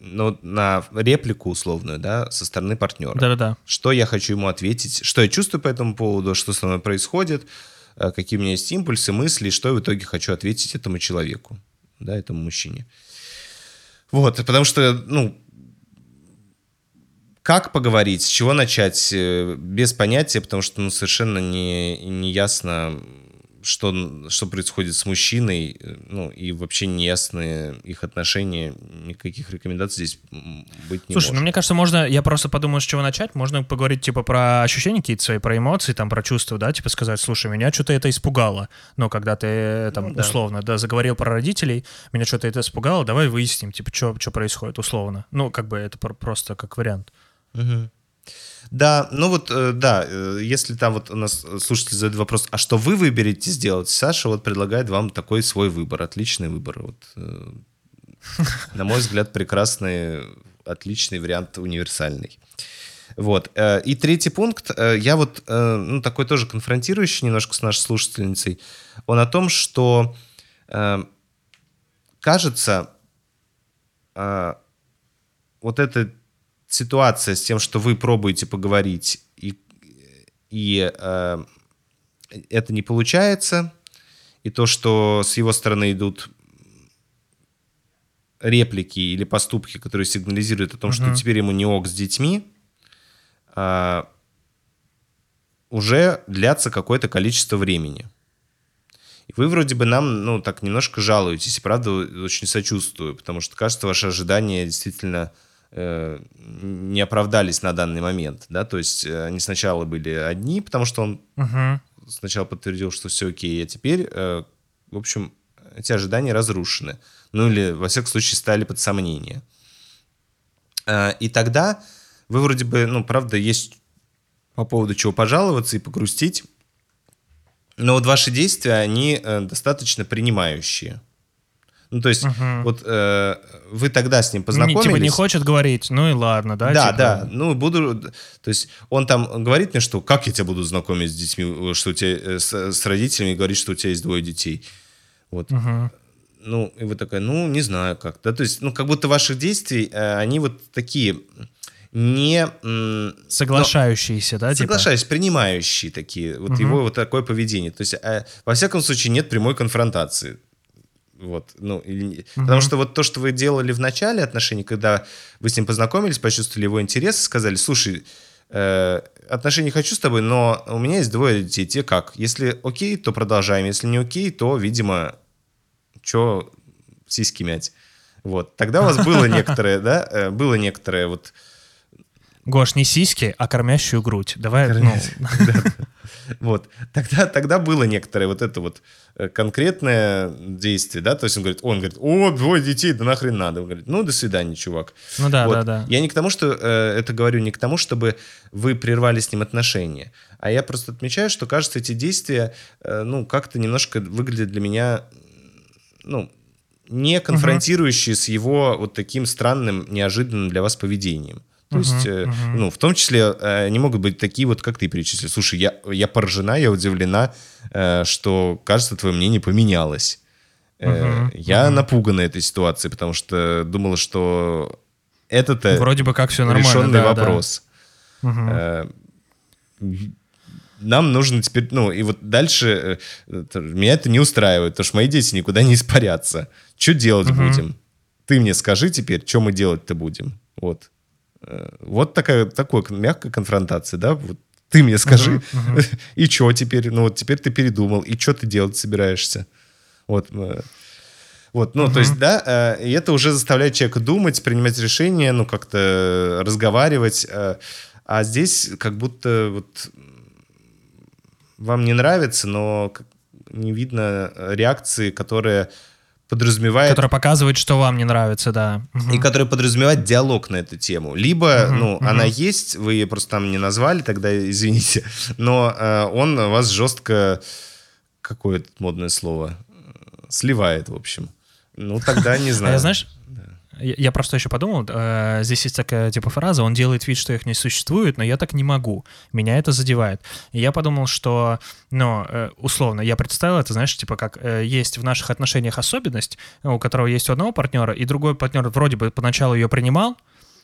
ну, на реплику условную, да, со стороны партнера. Да-да-да. Что я хочу ему ответить, что я чувствую по этому поводу, что со мной происходит, э, какие у меня есть импульсы, мысли, что я в итоге хочу ответить этому человеку, да, этому мужчине. Вот, потому что, ну, как поговорить, с чего начать, без понятия, потому что, ну, совершенно не, не ясно, что, что происходит с мужчиной, э, ну, и вообще неясные их отношения, никаких рекомендаций здесь быть не Слушай, может. ну мне кажется, можно, я просто подумал, с чего начать, можно поговорить, типа, про ощущения какие-то свои, про эмоции, там, про чувства, да, типа сказать, слушай, меня что-то это испугало, ну, когда ты, там, Ну, да. условно, да, заговорил про родителей, меня что-то это испугало, давай выясним, типа, что происходит, условно. Ну, как бы это про- просто как вариант. Мгм. Да, ну вот, э, да, э, если там вот у нас слушатель задает вопрос, а что вы выберете сделать? Саша вот предлагает вам такой свой выбор, отличный выбор. Вот, э, на мой взгляд, прекрасный, отличный вариант, универсальный. Вот. И третий пункт, я вот, ну, такой тоже конфронтирующий немножко с нашей слушательницей, он о том, что кажется, вот эта ситуация с тем, что вы пробуете поговорить, и, и э, это не получается, и то, что с его стороны идут реплики или поступки, которые сигнализируют о том, что теперь ему не ок с детьми, а, уже длятся какое-то количество времени. И вы вроде бы нам, ну, так немножко жалуетесь, и правда очень сочувствую, потому что, кажется, ваши ожидания действительно э, не оправдались на данный момент, да, то есть э, они сначала были одни, потому что он Угу. сначала подтвердил, что все окей, а теперь, э, в общем, эти ожидания разрушены. Ну или, во всяком случае, стали под сомнение. Э, И тогда вы вроде бы, ну, правда, есть по поводу чего пожаловаться и погрустить, но вот ваши действия, они э, достаточно принимающие. Ну, то есть, Мгм. вот э, вы тогда с ним Не, познакомились. типа не хочет говорить, ну и ладно, да? Да, типа? да. Ну, буду... То есть он там говорит мне, что как я тебя буду знакомить с детьми, что у тебя э, с, с родителями, говорит, что у тебя есть двое детей. Вот. Мгм. Ну, и вы такая, ну, не знаю как. Да, то есть, ну, как будто ваших действий, э, они вот такие не... м, Соглашающиеся, да? ну, типа? соглашаюсь, принимающие такие. Вот Мгм. его вот такое поведение. То есть, э, во всяком случае, нет прямой конфронтации. Вот, ну, или не- Потому что вот то, что вы делали в начале отношений, когда вы с ним познакомились, почувствовали его интерес, сказали, слушай, э, отношений хочу с тобой, но у меня есть двое детей, тебе как? Если окей, то продолжаем, если не окей, то, видимо, что сиськи мять. Вот, тогда у вас было (laughs) некоторое, да, э, было некоторое вот Гош, не сиськи, а кормящую грудь. Давай, ну, Вот. Тогда, тогда было некоторое вот это вот э, конкретное действие, да, то есть он говорит, он говорит, о, двое детей, да нахрен надо. Он говорит, ну, до свидания, чувак. ну да, Вот. да, да. Я не к тому, что э, это говорю, не к тому, чтобы вы прервали с ним отношения, а я просто отмечаю, что, кажется, эти действия, э, ну, как-то немножко выглядят для меня, ну, не конфронтирующие с его вот таким странным, неожиданным для вас поведением. То есть, э, ну, в том числе, э, они могут быть такие вот, как ты перечислил. Слушай, я, я поражена, я удивлена, э, что, кажется, твое мнение поменялось. Мгм, я напугана этой ситуацией, потому что думала, что это-то Вроде бы как все нормально. решенный да, да. вопрос. Мгм. Э, Нам нужно теперь, ну, и вот дальше меня это не устраивает, потому что мои дети никуда не испарятся. Что делать Мгм. будем? Ты мне скажи теперь, что мы делать-то будем? Вот. Э, Вот такая, такой мягкая конфронтация, да? Вот ты мне скажи, (laughs) и что теперь? Ну, вот теперь ты передумал, и что ты делать собираешься? Вот. э, Вот, ну, то есть, да, э, и это уже заставляет человека думать, принимать решения, ну, как-то разговаривать. э, А здесь как будто вот вам не нравится, но не видно реакции, которая подразумевает Которая показывает, что вам не нравится, да. И которая подразумевает диалог на эту тему. Либо, Мгм, ну, мгм. она есть, вы ее просто там не назвали, тогда извините, (laughs) но э, он вас жестко, какое модное слово, сливает, в общем. Ну, тогда не А знаю. я, знаешь, я, просто еще подумал, э, здесь есть такая типа фраза, он делает вид, что их не существует, но я так не могу. Меня это задевает. И я подумал, что, ну, э, условно, я представил это, знаешь, типа как э, есть в наших отношениях особенность, у которого есть у одного партнера, и другой партнер вроде бы поначалу ее принимал,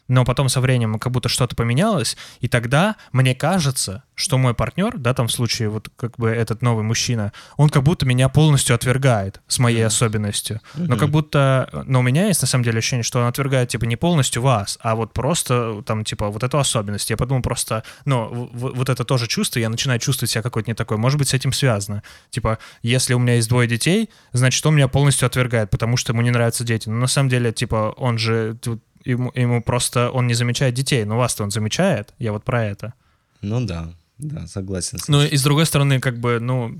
но потом со временем как будто что-то поменялось, и тогда мне кажется, что мой партнер, да, там в случае вот как бы этот новый мужчина, он как будто меня полностью отвергает с моей особенностью. Но как будто, но у меня есть на самом деле ощущение, что он отвергает типа не полностью вас, а вот просто там типа вот эту особенность. Я подумал просто, ну, вот это тоже чувство, я начинаю чувствовать себя какой-то не такой. Может быть, с этим связано. Типа, если у меня есть двое детей, значит, он меня полностью отвергает, потому что ему не нравятся дети. Но на самом деле, типа, он же ему, ему просто он не замечает детей, но вас-то он замечает. Я вот про это. Ну да. Да, согласен. Ну и с другой стороны, как бы, ну,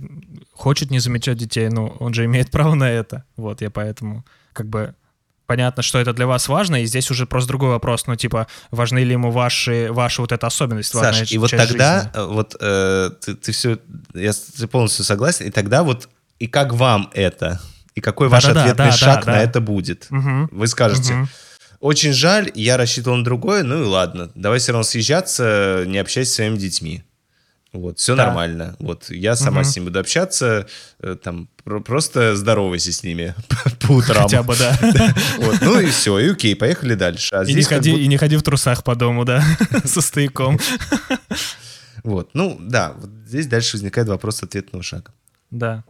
хочет не замечать детей, ну, он же имеет (laughs) право на это. Вот, я поэтому, как бы, понятно, что это для вас важно, и здесь уже просто другой вопрос, ну, типа, важны ли ему ваши, ваша вот эта особенность, Саш, и вот тогда, жизни? Э, вот э, ты, ты все, я полностью согласен, и тогда вот, и как вам это? И какой да, ваш да, ответный да, шаг да, на да. это будет? Угу. Вы скажете, угу. Очень жаль, я рассчитывал на другое, ну и ладно, давай все равно съезжаться, не общайся с своими детьми. Вот, все да. нормально. Вот, я сама угу. с ним буду общаться, э, там, про- просто здоровайся с ними (laughs) по утрам. Хотя бы, да. (laughs) Вот, ну и все, и окей, поехали дальше. А и, не ходи, и не ходи в трусах по дому, да, (laughs) со стояком. Вот, ну да, вот здесь дальше возникает вопрос ответного шага. Да.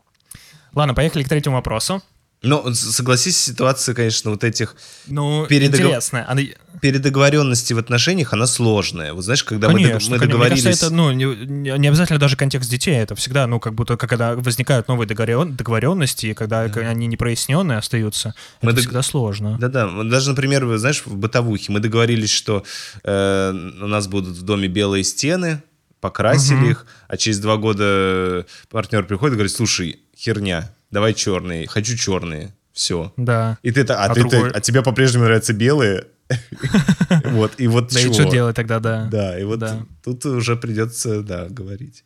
Ладно, поехали к третьему вопросу. Ну, согласись, ситуация, конечно, вот этих... Ну, передогов... интересно. Она... Передоговоренности в отношениях, она сложная. Вот знаешь, когда конечно, мы, мы договорились... Мне кажется, это, ну, не, не обязательно даже контекст детей, это всегда, ну, как будто, когда возникают новые договоренности, и когда да. они непроясненные остаются, мы это дог... всегда сложно. Да-да, даже, например, знаешь, в бытовухе мы договорились, что э, у нас будут в доме белые стены, покрасили угу. их, а через два года партнер приходит и говорит, слушай, херня, давай черные, хочу черные, все. Да. И ты, а, а, ты, другой... ты, а тебе по-прежнему нравятся белые, (laughs) вот, и вот Да и что делать тогда, да. Да, и вот тут уже придется, да, говорить.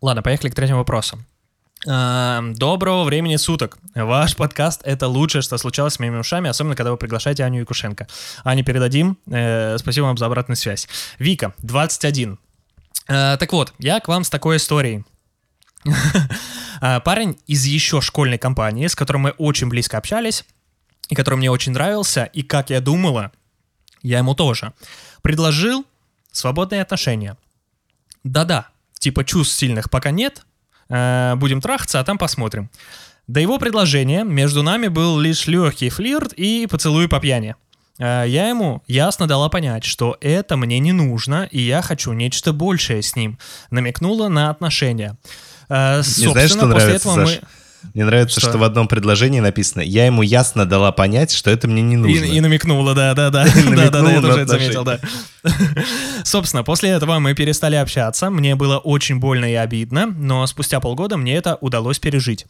Ладно, поехали к третьему вопросу. Эм, доброго времени суток. Ваш подкаст — это лучшее, что случалось с моими ушами, особенно когда вы приглашаете Аню Якушенко. Ане передадим. Э, спасибо вам за обратную связь. Вика, 21. Э, так вот, я к вам с такой историей. (laughs) А, парень из еще школьной компании, с которым мы очень близко общались, и который мне очень нравился, и как я думала, я ему тоже, предложил свободные отношения. Да-да, типа чувств сильных пока нет, э, будем трахаться, а там посмотрим. До его предложения между нами был лишь легкий флирт и поцелуй по пьяни. Э, я ему ясно дала понять, что это мне не нужно, и я хочу нечто большее с ним. Намекнула на отношения. Э, не знаешь, что нравится, Саш? Мы... Мне нравится, что? что в одном предложении написано «Я ему ясно дала понять, что это мне не нужно». И, и намекнула, да-да-да. Да-да-да, (laughs) я тоже это заметил, да. (laughs) Собственно, после этого мы перестали общаться. Мне было очень больно и обидно, но спустя полгода мне это удалось пережить.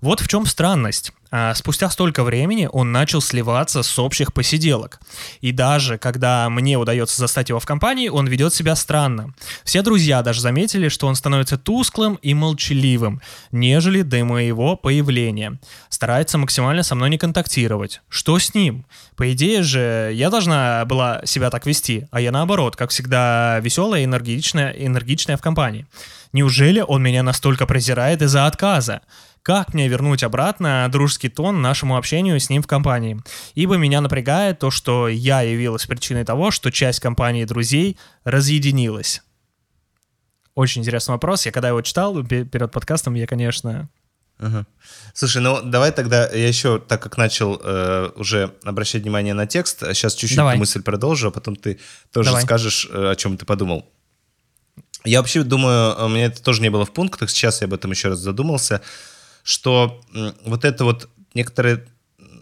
Вот в чем странность. А, спустя столько времени он начал сливаться с общих посиделок. И даже когда мне удается застать его в компании, он ведет себя странно. Все друзья даже заметили, что он становится тусклым и молчаливым, нежели до моего появления. Старается максимально со мной не контактировать. Что с ним? По идее же, я должна была себя так вести, а я наоборот, как всегда, веселая энергичная, энергичная в компании. Неужели он меня настолько презирает из-за отказа? Как мне вернуть обратно дружеский тон нашему общению с ним в компании? Ибо меня напрягает то, что я явилась причиной того, что часть компании друзей разъединилась. Очень интересный вопрос. Я когда его читал перед подкастом, я, конечно... Угу. Слушай, ну давай тогда я еще, так как начал э, уже обращать внимание на текст, сейчас чуть-чуть давай. мысль продолжу, а потом ты тоже давай. скажешь, э, о чем ты подумал. Я вообще думаю, у меня это тоже не было в пунктах, сейчас я об этом еще раз задумался что вот это вот некоторая,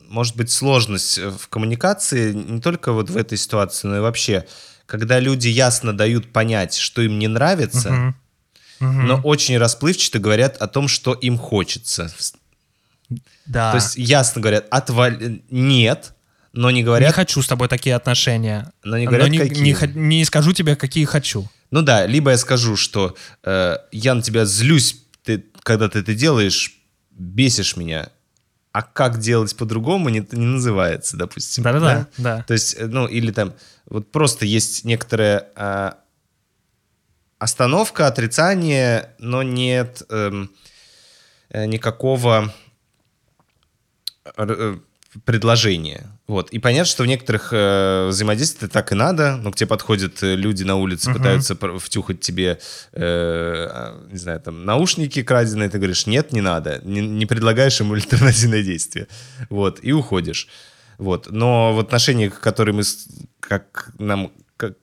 может быть, сложность э, в коммуникации не только вот в этой ситуации, но и вообще, когда люди ясно дают понять, что им не нравится, uh-huh. Uh-huh. но очень расплывчато говорят о том, что им хочется. Да. То есть ясно говорят, отваль... нет, но не говорят... Не хочу с тобой такие отношения. Но не говорят, но не, какие. Не, не скажу тебе, какие хочу. Ну да, либо я скажу, что э, я на тебя злюсь, ты, когда ты это делаешь, бесишь меня, а как делать по-другому не, не называется, допустим. Да-да-да. Да? То есть, э, ну, или там, вот просто есть некоторая а, остановка, отрицание, но нет эм, э, никакого... Предложение. Вот. И понятно, что в некоторых э, взаимодействиях так и надо. Но к тебе подходят э, люди на улице, uh-huh. пытаются втюхать тебе, э, а, не знаю, там, наушники краденые. Ты говоришь, нет, не надо. Не, не предлагаешь ему альтернативное действие. Вот. И уходишь. Вот. Но в отношениях, которые мы, как нам как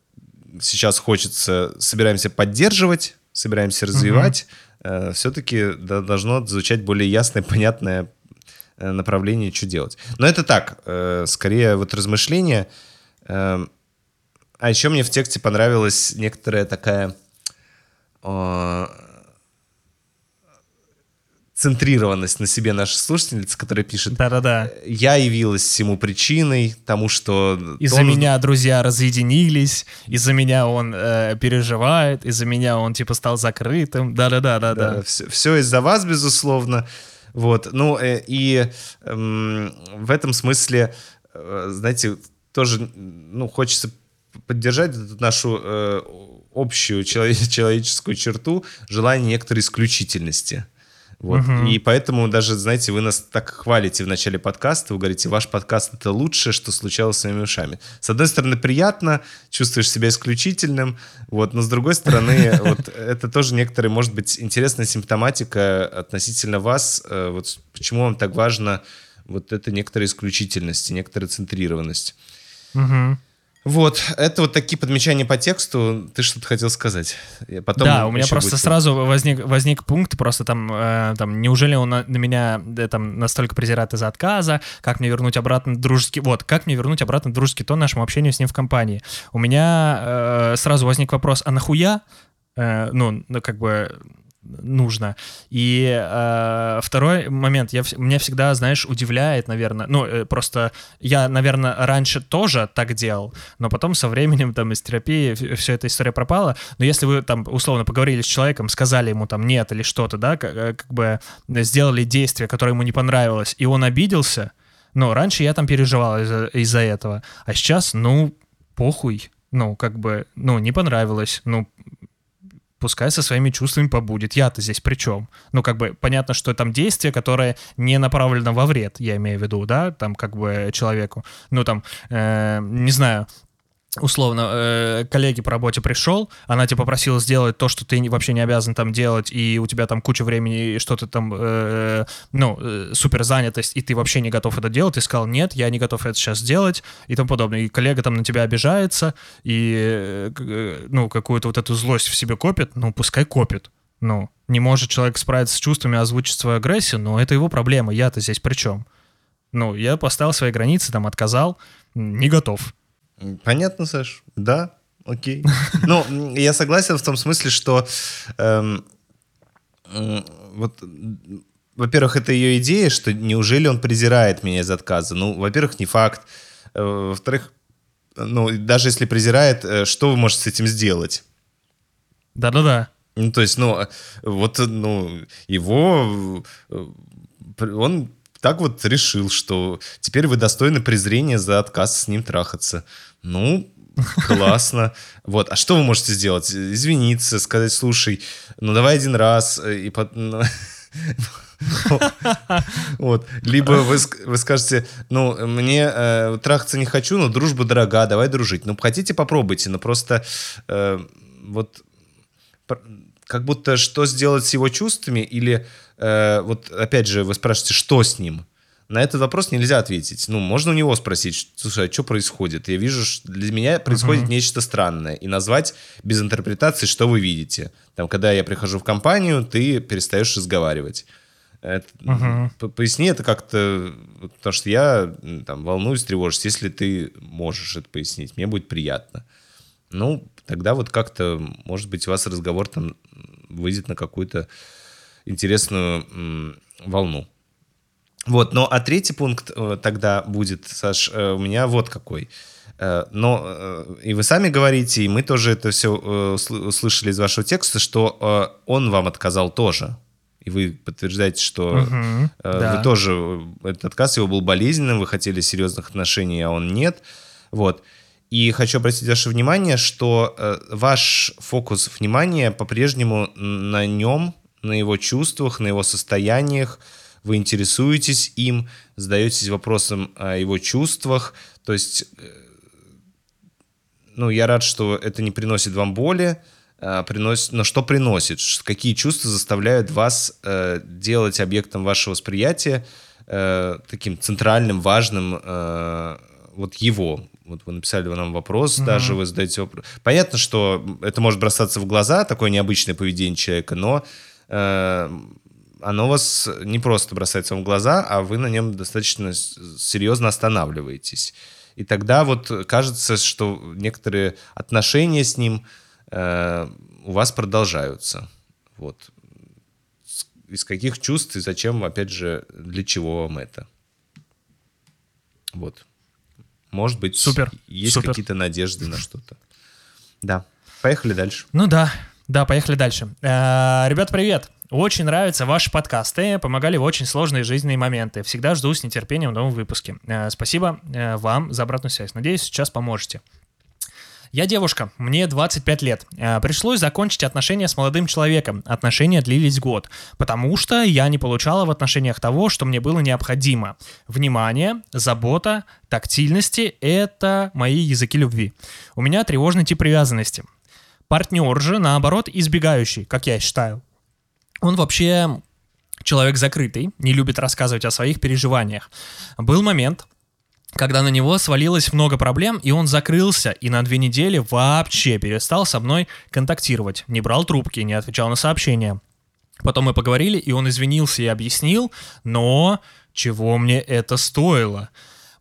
сейчас хочется, собираемся поддерживать, собираемся развивать, uh-huh. э, все-таки да, должно звучать более ясное, понятное направлении, что делать. Но это так, э, скорее вот размышления. Э, а еще мне в тексте понравилась некоторая такая центрированность на себе нашей слушательницы, которая пишет Да-да-да. «Я явилась всему причиной, тому, что...» Из-за он... меня друзья разъединились, из-за меня он э, переживает, из-за меня он типа стал закрытым. Да-да-да. да. Все, все из-за вас, безусловно. Вот, ну э, и э, в этом смысле, э, знаете, тоже, ну, хочется поддержать нашу э, общую (laughs) человеческую черту желание некоторой исключительности. Вот. Угу. И поэтому даже, знаете, вы нас так хвалите в начале подкаста, вы говорите, ваш подкаст — это лучшее, что случалось с моими ушами. С одной стороны, приятно, чувствуешь себя исключительным, вот, но с другой стороны, (laughs) вот, это тоже некоторая, может быть, интересная симптоматика относительно вас, э, вот почему вам так важно вот это некоторая исключительность, некоторая центрированность. Угу. Вот, это вот такие подмечания по тексту. Ты что-то хотел сказать? Потом да, у меня просто будет... сразу возник, возник пункт, просто там, э, там, неужели он на, на меня э, там настолько презирает из-за отказа, как мне вернуть обратно дружеский, вот, как мне вернуть обратно дружеский тон нашему общению с ним в компании. У меня э, сразу возник вопрос, а нахуя? Э, ну, ну, как бы нужно. И э, второй момент, я, меня всегда, знаешь, удивляет, наверное, ну, э, просто я, наверное, раньше тоже так делал, но потом со временем, там, из терапии все эта история пропала, но если вы, там, условно поговорили с человеком, сказали ему, там, нет или что-то, да, как, э, как бы сделали действие, которое ему не понравилось, и он обиделся, ну, раньше я там переживал из-за из этого, а сейчас, ну, похуй, ну, как бы, ну, не понравилось, ну, пускай со своими чувствами побудет. Я-то здесь при чем? Ну, как бы понятно, что там действие, которое не направлено во вред, я имею в виду, да, там как бы человеку. Ну, там, э, не знаю, условно, э, коллеги по работе пришел, она тебя попросила сделать то, что ты вообще не обязан там делать, и у тебя там куча времени, что ты там, э, ну, э, супер занятость, и ты вообще не готов это делать, ты сказал, нет, я не готов это сейчас сделать, и тому подобное. И коллега там на тебя обижается, и, э, э ну, какую-то вот эту злость в себе копит, ну, пускай копит. Ну, не может человек справиться с чувствами, озвучить свою агрессию, но это его проблема, я-то здесь при чем? Ну, я поставил свои границы, там, отказал, не готов Понятно, Саш. Да, окей. (laughs) Ну, я согласен в том смысле, что эм, вот, во-первых, это ее идея, что неужели он презирает меня из отказа? Ну, во-первых, не факт. Э, во-вторых, ну, даже если презирает, э, что вы можете с этим сделать? Да-да-да. Ну, то есть, ну, вот, ну, его, э, он так вот решил, что теперь вы достойны презрения за отказ с ним трахаться. Ну, классно. Вот, а что вы можете сделать? Извиниться, сказать, слушай, ну давай один раз, э, и. (laughs) Вот. Либо вы, вы скажете, ну, мне э, трахаться не хочу, но дружба дорога, давай дружить. Ну, хотите, попробуйте, но просто э, вот как будто что сделать с его чувствами или э, вот опять же вы спрашиваете, что с ним? На этот вопрос нельзя ответить. Ну, можно у него спросить, слушай, а что происходит? Я вижу, что для меня происходит uh-huh. нечто странное. И назвать без интерпретации, что вы видите. Там, когда я прихожу в компанию, ты перестаешь разговаривать. Это, uh-huh. Поясни это как-то, потому что я там волнуюсь, тревожусь. Если ты можешь это пояснить, мне будет приятно. Ну, тогда вот как-то, может быть, у вас разговор там выйдет на какую-то интересную м, волну. Вот, но а третий пункт э, тогда будет, Саш, э, у меня вот какой. Э, но и вы сами говорите, и мы тоже это все услышали из вашего текста, что он вам отказал тоже. И вы подтверждаете, что угу, вы да. тоже, этот отказ его был болезненным, вы хотели серьезных отношений, а он нет. Вот. И хочу обратить ваше внимание, что ваш фокус внимания по-прежнему на нем, на его чувствах, на его состояниях, вы интересуетесь им, задаетесь вопросом о его чувствах. То есть, э, ну, я рад, что это не приносит вам боли, а приносит, но что приносит? Какие чувства заставляют вас э, делать объектом вашего восприятия э, таким центральным, важным э, вот его? Вот вы написали нам вопрос, угу. даже вы задаете вопрос. Понятно, что это может бросаться в глаза, такое необычное поведение человека, но оно вас не просто бросается в глаза, а вы на нем достаточно серьезно останавливаетесь. И тогда вот кажется, что некоторые отношения с ним э, у вас продолжаются. Вот. Из каких чувств и зачем, опять же, для чего вам это? Вот. Может быть, Супер. есть Супер. какие-то надежды на что-то. Да. Поехали дальше. Ну да, да, поехали дальше. Э, ребят, привет! Очень нравятся ваши подкасты, помогали в очень сложные жизненные моменты. Всегда жду с нетерпением новые выпуски. Э, спасибо э, вам за обратную связь. Надеюсь, сейчас поможете. Я девушка, мне 25 лет. Э, Пришлось закончить отношения с молодым человеком. Отношения длились год, потому что я не получала в отношениях того, что мне было необходимо. Внимание, забота, тактильности — это мои языки любви. У меня тревожный тип привязанности. Партнер же, наоборот, избегающий, как я считаю. Он вообще человек закрытый, не любит рассказывать о своих переживаниях. Был момент, когда на него свалилось много проблем, и он закрылся, и на две недели вообще перестал со мной контактировать. Не брал трубки, не отвечал на сообщения. Потом мы поговорили, и он извинился и объяснил, но чего мне это стоило?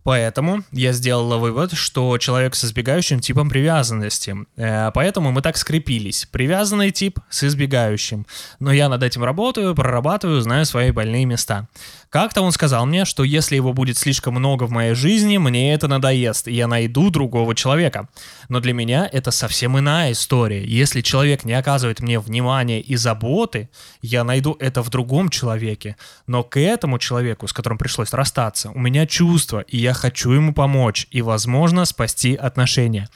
Поэтому я сделала вывод, что человек с избегающим типом привязанности. Э, поэтому мы так скрепились. Привязанный тип с избегающим. Но я над этим работаю, прорабатываю, знаю свои больные места. Как-то он сказал мне, что если его будет слишком много в моей жизни, мне это надоест, и я найду другого человека. Но для меня это совсем иная история. Если человек не оказывает мне внимания и заботы, я найду это в другом человеке. Но к этому человеку, с которым пришлось расстаться, у меня чувства, и я хочу ему помочь, и, возможно, спасти отношения.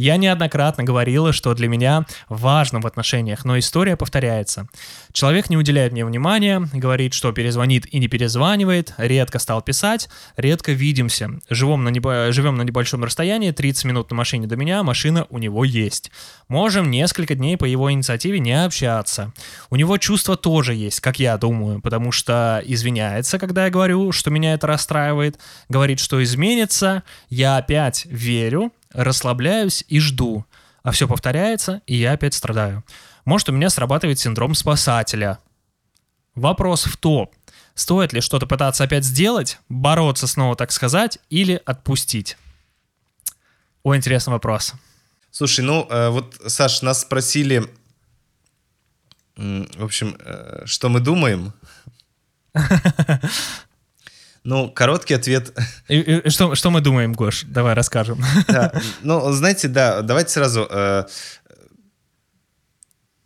Я неоднократно говорила, что для меня важно в отношениях, но история повторяется. Человек не уделяет мне внимания, говорит, что перезвонит и не перезванивает, редко стал писать, редко видимся. Живем на, небо... Живем на небольшом расстоянии, 30 минут на машине до меня, машина у него есть. Можем несколько дней по его инициативе не общаться. У него чувства тоже есть, как я думаю, потому что извиняется, когда я говорю, что меня это расстраивает, говорит, что изменится, я опять верю, расслабляюсь и жду. А все повторяется, и я опять страдаю. Может, у меня срабатывает синдром спасателя. Вопрос в том, стоит ли что-то пытаться опять сделать, бороться снова, так сказать, или отпустить? О, интересный вопрос. Слушай, ну э, вот, Саш, нас спросили, в общем, э, что мы думаем. (laughs) Ну, короткий ответ. И, и, что, что мы думаем, Гош? Давай расскажем. Да, (laughs) ну, знаете, да, давайте сразу э,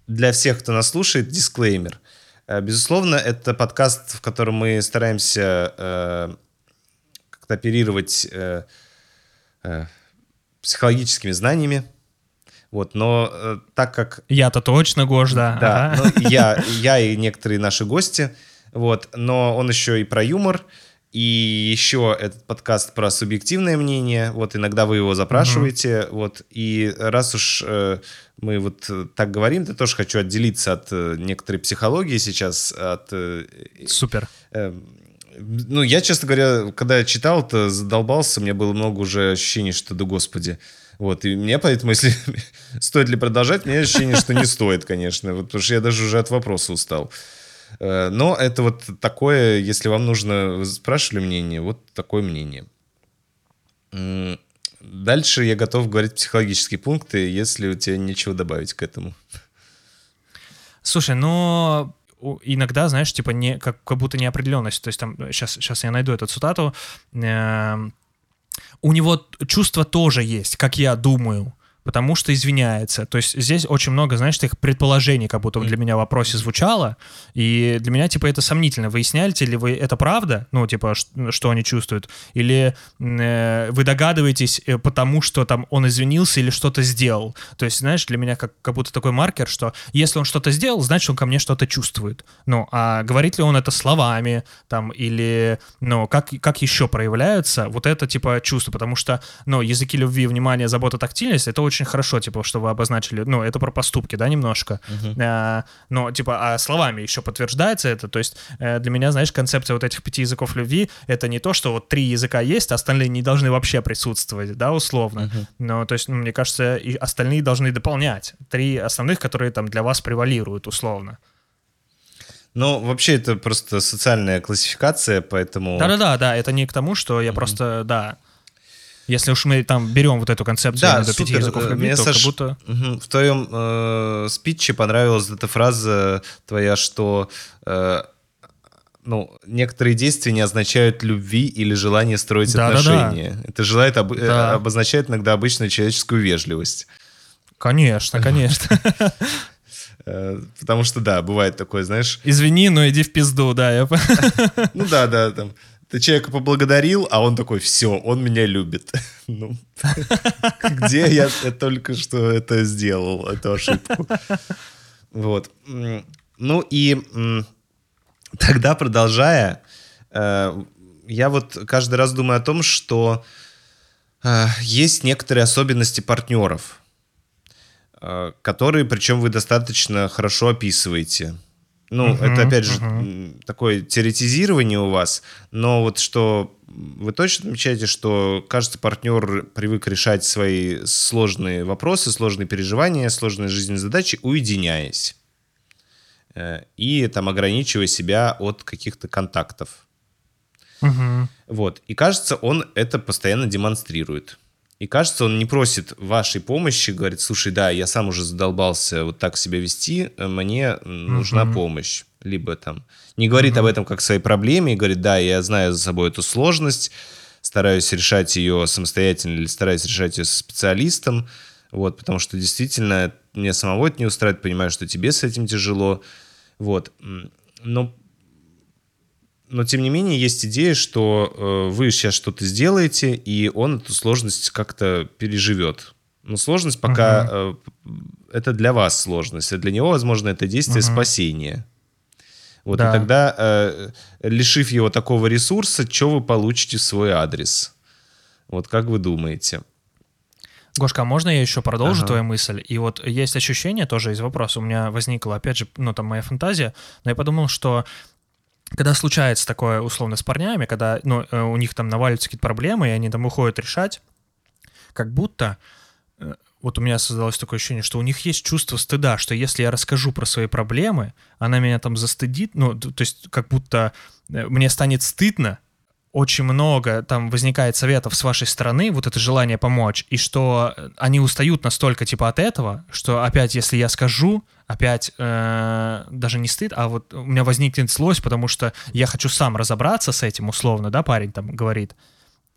для всех, кто нас слушает, дисклеймер. Э, безусловно, это подкаст, в котором мы стараемся э, как-то оперировать э, э, психологическими знаниями. Вот, но э, так как... Я-то точно, Гош, да. Да, ага. ну, я, (laughs) я и некоторые наши гости, вот, но он еще и про юмор, и еще этот подкаст про субъективное мнение. Вот иногда вы его запрашиваете. Угу. Вот и раз уж э, мы вот так говорим, то тоже хочу отделиться от э, некоторой психологии сейчас. От, э, Супер. Э, ну, я, честно говоря, когда я читал, то задолбался, у меня было много уже ощущений, что да господи. Вот, и мне поэтому, если стоит ли продолжать, у меня ощущение, что не стоит, конечно. Вот, потому что я даже уже от вопроса устал. Э, но это вот такое, если вам нужно, спрашивали мнение, вот такое мнение. Дальше я готов говорить психологические пункты, если у тебя нечего добавить к этому. Слушай, но иногда, знаешь, типа не, как, как будто неопределенность. То есть там, сейчас, сейчас я найду эту цитату. Э, у него чувство тоже есть, как я думаю. Потому что извиняется. То есть здесь очень много, знаешь, таких предположений, как будто для меня в вопросе звучало, и для меня, типа, это сомнительно. Выясняете ли вы, это правда? Ну, типа, что они чувствуют? Или э, вы догадываетесь э, потому, что там он извинился или что-то сделал? То есть, знаешь, для меня как, как будто такой маркер, что если он что-то сделал, значит, он ко мне что-то чувствует. Ну, а говорит ли он это словами, там, или, ну, как, как еще проявляются вот это, типа, чувство? Потому что, ну, языки любви, внимания, забота, тактильность, это очень хорошо, типа, что вы обозначили, ну, это про поступки, да, немножко. Uh-huh. А, но, типа, а словами еще подтверждается это, то есть э, для меня, знаешь, концепция вот этих пяти языков любви, это не то, что вот три языка есть, а остальные не должны вообще присутствовать, да, условно. Uh-huh. Но, то есть, ну, мне кажется, и остальные должны дополнять. Три основных, которые там для вас превалируют, условно. Ну, вообще это просто социальная классификация, поэтому... Да-да-да, да, это не к тому, что я mm-hmm. просто, да, если уж мы там берем вот эту концепцию да, до пяти языков любви, Мне, то Саш, как будто... В твоем э, спиче понравилась эта фраза твоя, что э, ну, некоторые действия не означают любви или желание строить да, отношения. Да, да. Это желает об, э, да. обозначает иногда обычную человеческую вежливость. Конечно, конечно. (laughs) Э, потому что, да, бывает такое, знаешь... Извини, но иди в пизду, да. Я... (laughs) Ну да, да, там ты человека поблагодарил, а он такой, все, он меня любит. (laughs) Ну, где я (laughs) только что это сделал, эту ошибку? Вот. Ну и тогда, продолжая, э, я вот каждый раз думаю о том, что э, есть некоторые особенности партнеров, э, которые, причем вы достаточно хорошо описываете. Ну, uh-huh, это опять же uh-huh. такое теоретизирование у вас, но вот что вы точно отмечаете, что, кажется, партнер привык решать свои сложные вопросы, сложные переживания, сложные жизненные задачи, уединяясь э, и там ограничивая себя от каких-то контактов. Угу. Вот. И кажется, он это постоянно демонстрирует. И кажется, он не просит вашей помощи, говорит, слушай, да, я сам уже задолбался вот так себя вести, мне нужна uh-huh. помощь. Либо там не говорит uh-huh. об этом как своей проблеме, и говорит, да, я знаю за собой эту сложность, стараюсь решать ее самостоятельно или стараюсь решать ее со специалистом, вот, потому что действительно мне самого это не устраивает, понимаю, что тебе с этим тяжело, вот. Но но тем не менее есть идея, что э, вы сейчас что-то сделаете, и он эту сложность как-то переживет. Но сложность пока uh-huh. э, это для вас сложность, а для него, возможно, это действие uh-huh. спасения. Вот да. и тогда, э, лишив его такого ресурса, что вы получите в свой адрес? Вот как вы думаете? Гошка, а можно я еще продолжу ага. твою мысль? И вот есть ощущение тоже из вопроса, у меня возникла, опять же, ну там моя фантазия, но я подумал, что когда случается такое условно с парнями, когда ну, э, у них там наваливаются какие-то проблемы, и они там уходят решать, как будто э, вот у меня создалось такое ощущение, что у них есть чувство стыда, что если я расскажу про свои проблемы, она меня там застыдит, ну, то есть как будто э, мне станет стыдно, очень много там возникает советов с вашей стороны, вот это желание помочь, и что они устают настолько типа от этого, что опять, если я скажу, опять э, даже не стыд, а вот у меня возникнет злость, потому что я хочу сам разобраться с этим условно, да, парень там говорит.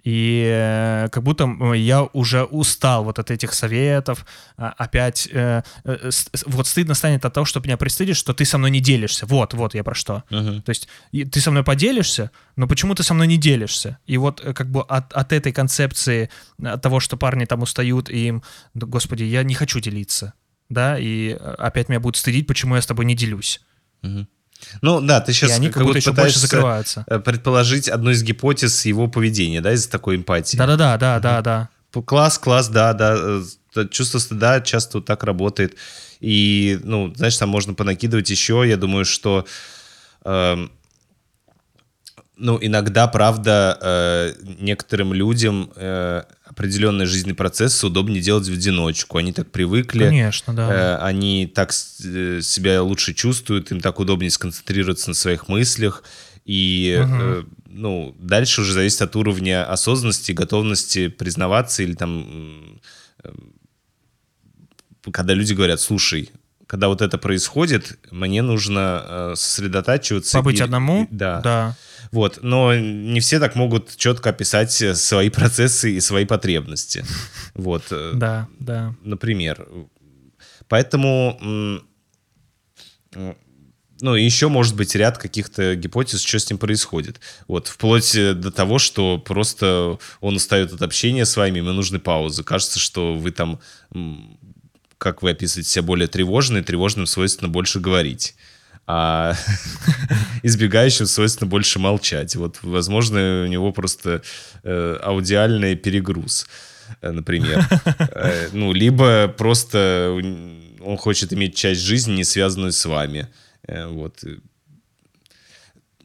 И э, как будто я уже устал вот от этих советов. А, опять э, э, вот стыдно станет от того, что меня пристыдишь, что ты со мной не делишься. Вот, вот я про что. Uh-huh. То есть ты со мной поделишься, но почему ты со мной не делишься? И вот как бы от, от этой концепции, от того, что парни там устают, и им, господи, я не хочу делиться да, и опять меня будут стыдить, почему я с тобой не делюсь. Угу. Ну да, ты сейчас и они как, как будто еще больше закрываются. Э, предположить одну из гипотез его поведения, да, из-за такой эмпатии. Да-да-да, да, да, да. Класс, класс, да, да. Э, чувство стыда часто вот так работает. И, ну, знаешь, там можно понакидывать еще. Я думаю, что э, ну, иногда, правда, э, некоторым людям э, определенные жизненные процессы удобнее делать в одиночку. Они так привыкли. Конечно, да. Э, они так э, себя лучше чувствуют, им так удобнее сконцентрироваться на своих мыслях. И, угу. ну, дальше уже зависит от уровня осознанности, готовности признаваться или там... Когда люди говорят, слушай, когда вот это происходит, мне нужно сосредотачиваться. Побыть и, одному? И, да. Да Вот, но не все так могут четко описать свои процессы и свои потребности. Вот. э, Да, да. например. Поэтому, ну, еще может быть ряд каких-то гипотез, что с ним происходит. Вот, вплоть э, до того, что просто он устает от общения с вами, ему нужны паузы. Кажется, что вы там, как вы описываете себя, более тревожные, тревожным свойственно больше говорить. А (laughs) избегающим свойственно больше молчать. Вот, возможно, у него просто э, аудиальный перегруз, э, например. (laughs) Э, Ну, либо просто он хочет иметь часть жизни, не связанную с вами. Э, Вот.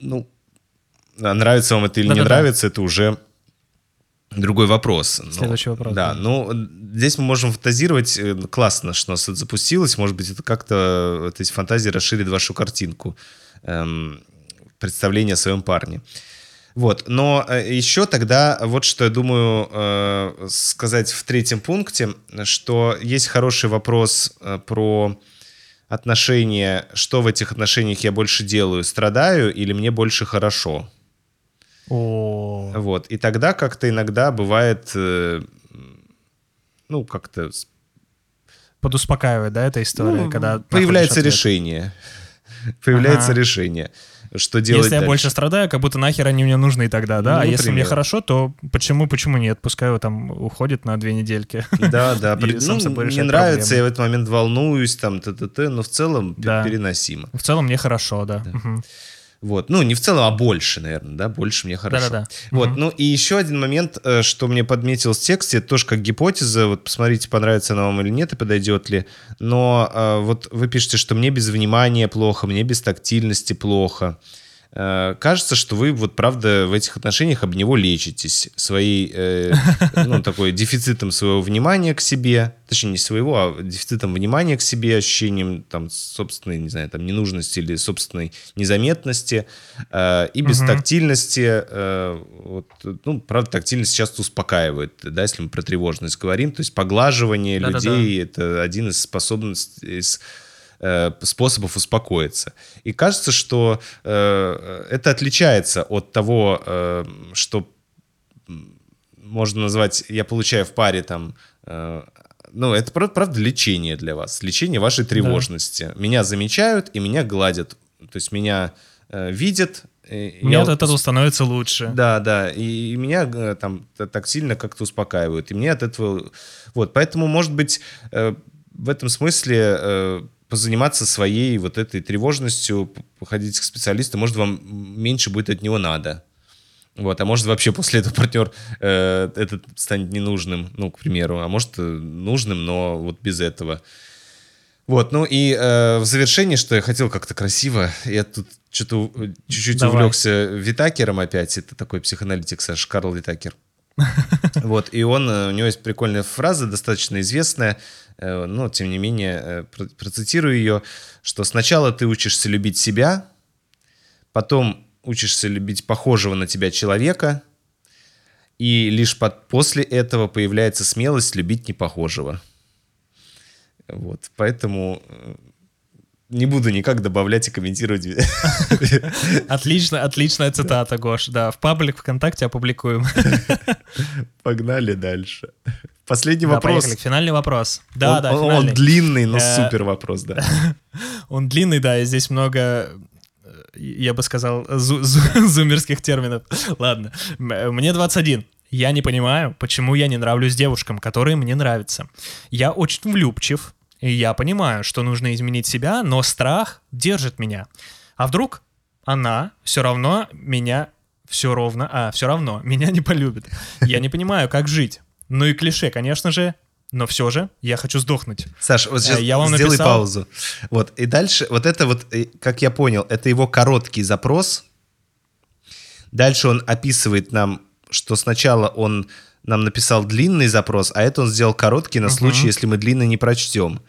Ну, а нравится вам это или не Да-да-да. нравится, это уже другой вопрос. Ну, Следующий вопрос, Да, да. ну, здесь мы можем фантазировать. э, Классно, что у нас это запустилось. Может быть, это как-то, то есть фантазия расширит вашу картинку эм, представления о своем парне. Вот, но э, еще тогда вот что я думаю э, сказать в третьем пункте, что есть хороший вопрос э, про отношения, что в этих отношениях я больше делаю, страдаю или мне больше хорошо. О, Вот, и тогда как-то иногда бывает, э, ну, как-то подуспокаивает, да, эта история, ну, когда появляется решение. Появляется Ага. решение, что делать Если я дальше. больше страдаю, как будто нахер они мне нужны тогда, да? Ну, а если мне хорошо, то почему, почему нет? Пускай он там уходит на две недельки. Да, (laughs) да. При- сам ну, собой мне нравится, проблемы. я в этот момент волнуюсь, там, т-т-т, но в целом Да. переносимо. В целом мне хорошо, да. Мгм. Вот. Ну, не в целом, а больше, наверное, да, больше мне хорошо. Да-да-да. Вот. Мгм. Ну, и еще один момент, э, что мне подметилось в тексте, это тоже как гипотеза, вот посмотрите, понравится она вам или нет, и подойдет ли. Но э, вот вы пишете, что мне без внимания плохо, мне без тактильности плохо. Э, Кажется, что вы вот правда в этих отношениях об него лечитесь своей, э, (laughs) ну, такой дефицитом своего внимания к себе, точнее, не своего, а дефицитом внимания к себе, ощущением там собственной, не знаю, там ненужности или собственной незаметности э, и без тактильности. э, вот, ну, правда, тактильность часто успокаивает, да, если мы про тревожность говорим, то есть поглаживание людей это один из способностей, из э, способов успокоиться. И кажется, что э, это отличается от того, э, что можно назвать, я получаю в паре там, э, ну, это прав- правда лечение для вас, лечение вашей тревожности. Меня замечают и меня гладят, то есть меня э, видят. и Мне я от этого становится лучше. да, да, и, и меня э, там так сильно как-то успокаивают, и мне от этого... Вот, поэтому, может быть, э, в этом смысле э, позаниматься своей вот этой тревожностью, походить к специалисту, может, вам меньше будет от него надо. Вот, а может, вообще (laughs) после этого партнер э, этот станет ненужным, ну, к примеру, а может, э, нужным, но вот без этого. Вот, ну и э, в завершении, что я хотел как-то красиво, я тут что-то чуть-чуть Давай. увлекся Витакером опять, это такой психоаналитик Саш, Карл Витакер. (laughs) Вот, и он, э, у него есть прикольная фраза, достаточно известная, э, но, тем не менее, э, про- процитирую ее, что сначала ты учишься любить себя, потом учишься любить похожего на тебя человека, и лишь под- после этого появляется смелость любить непохожего. Вот, поэтому не буду никак добавлять и комментировать. (laughs) Отлично, отличная цитата, Гош. Да, в паблик ВКонтакте опубликуем. (laughs) Погнали дальше. Последний Да, вопрос. поехали. Финальный вопрос. Да, он, да, он- он финальный. длинный, но Э, супер вопрос, да. (laughs) Он длинный, да, и здесь много, э, я бы сказал, зу- зу- зумерских терминов. Ладно. М- Мне 21. Я не понимаю, почему я не нравлюсь девушкам, которые мне нравятся. Я очень влюбчив, и я понимаю, что нужно изменить себя, но страх держит меня. А вдруг она все равно меня все ровно, а, все равно меня не полюбит. Я не понимаю, как жить. Ну и клише, конечно же, но все же я хочу сдохнуть. Саш, вот сейчас Э, я вам сделай написал- паузу. Вот, и дальше, вот это вот, э, как я понял, это его короткий запрос. Дальше он описывает нам, что сначала он нам написал длинный запрос, а это он сделал короткий на случай, если мы длинный не прочтем.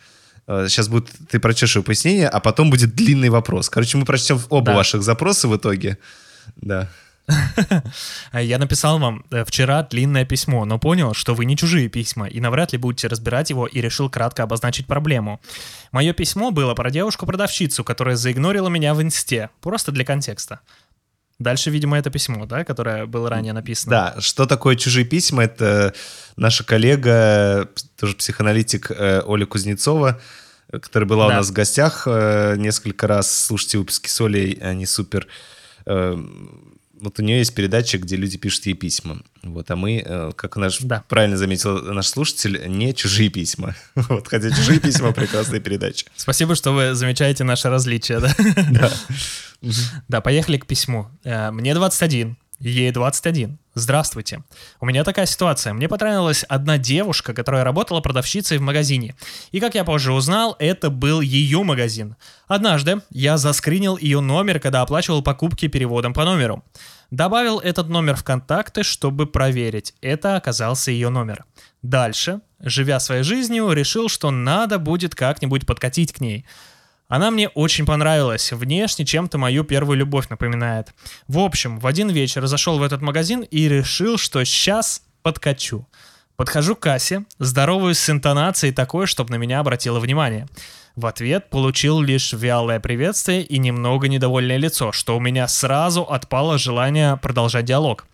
Сейчас будет, ты прочтешь его пояснение, а потом будет длинный вопрос. Короче, мы прочтем оба Да. ваших запроса в итоге. Да. (laughs) Я написал вам э, вчера длинное письмо, но понял, что вы не чужие письма, и навряд ли будете разбирать его, и решил кратко обозначить проблему. Мое письмо было про девушку-продавщицу, которая заигнорила меня в инсте, просто для контекста. Дальше, видимо, это письмо, да, которое было ранее написано. Да, что такое чужие письма? Это наша коллега, тоже психоаналитик э, Оля Кузнецова, которая была да. у нас в гостях э, несколько раз. Слушайте выпуски с Олей, они супер. Э, вот у нее есть передача, где люди пишут ей письма. Вот, а мы, как наш да. правильно заметил наш слушатель, не чужие письма. (laughs) Вот, хотя чужие письма прекрасная передача. Спасибо, что вы замечаете наши различия, да? Да. Да, поехали к письму. Э, мне 21, ей 21. Здравствуйте. У меня такая ситуация. Мне понравилась одна девушка, которая работала продавщицей в магазине. И как я позже узнал, это был ее магазин. Однажды я заскринил ее номер, когда оплачивал покупки переводом по номеру. Добавил этот номер в контакты, чтобы проверить. Это оказался ее номер. Дальше, живя своей жизнью, решил, что надо будет как-нибудь подкатить к ней. Она мне очень понравилась, внешне чем-то мою первую любовь напоминает. В общем, в один вечер зашел в этот магазин и решил, что сейчас подкачу. Подхожу к кассе, здороваюсь с интонацией такой, чтобы на меня обратило внимание. В ответ получил лишь вялое приветствие и немного недовольное лицо, что у меня сразу отпало желание продолжать диалог.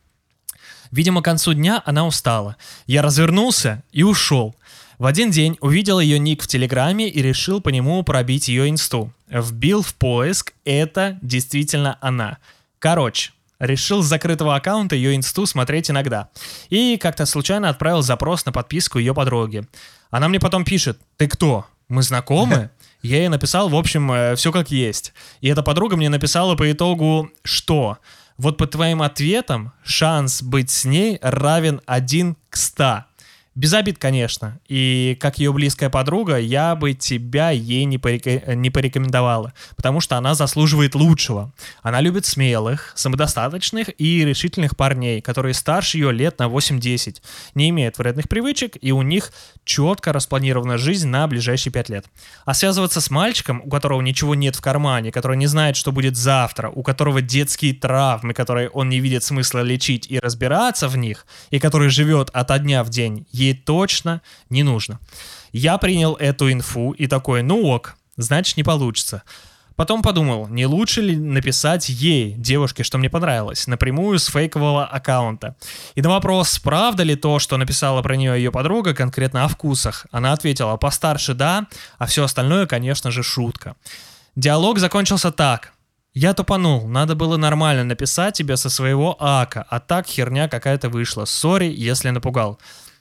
Видимо, к концу дня она устала. Я развернулся и ушел. В один день увидел ее ник в Телеграме и решил по нему пробить ее инсту. Вбил в поиск, это действительно она. Короче, решил с закрытого аккаунта ее инсту смотреть иногда. И как-то случайно отправил запрос на подписку ее подруги. Она мне потом пишет, ты кто? Мы знакомы? (laughs) Я ей написал, в общем, э, все как есть. И эта подруга мне написала по итогу, что вот по твоим ответам шанс быть с ней равен 1 к 100. Без обид, конечно. И как ее близкая подруга, я бы тебя ей не, порек... не порекомендовала, потому что она заслуживает лучшего. Она любит смелых, самодостаточных и решительных парней, которые старше ее лет на 8-10, не имеют вредных привычек, и у них четко распланирована жизнь на ближайшие 5 лет. А связываться с мальчиком, у которого ничего нет в кармане, который не знает, что будет завтра, у которого детские травмы, которые он не видит смысла лечить и разбираться в них, и который живет от дня в день, ей точно не нужно. Я принял эту инфу и такой, ну ок, значит не получится. Потом подумал, не лучше ли написать ей, девушке, что мне понравилось, напрямую с фейкового аккаунта. И на вопрос, правда ли то, что написала про нее ее подруга, конкретно о вкусах, она ответила, постарше да, а все остальное, конечно же, шутка. Диалог закончился так. Я тупанул, надо было нормально написать тебе со своего ака, а так херня какая-то вышла. Сори, если напугал.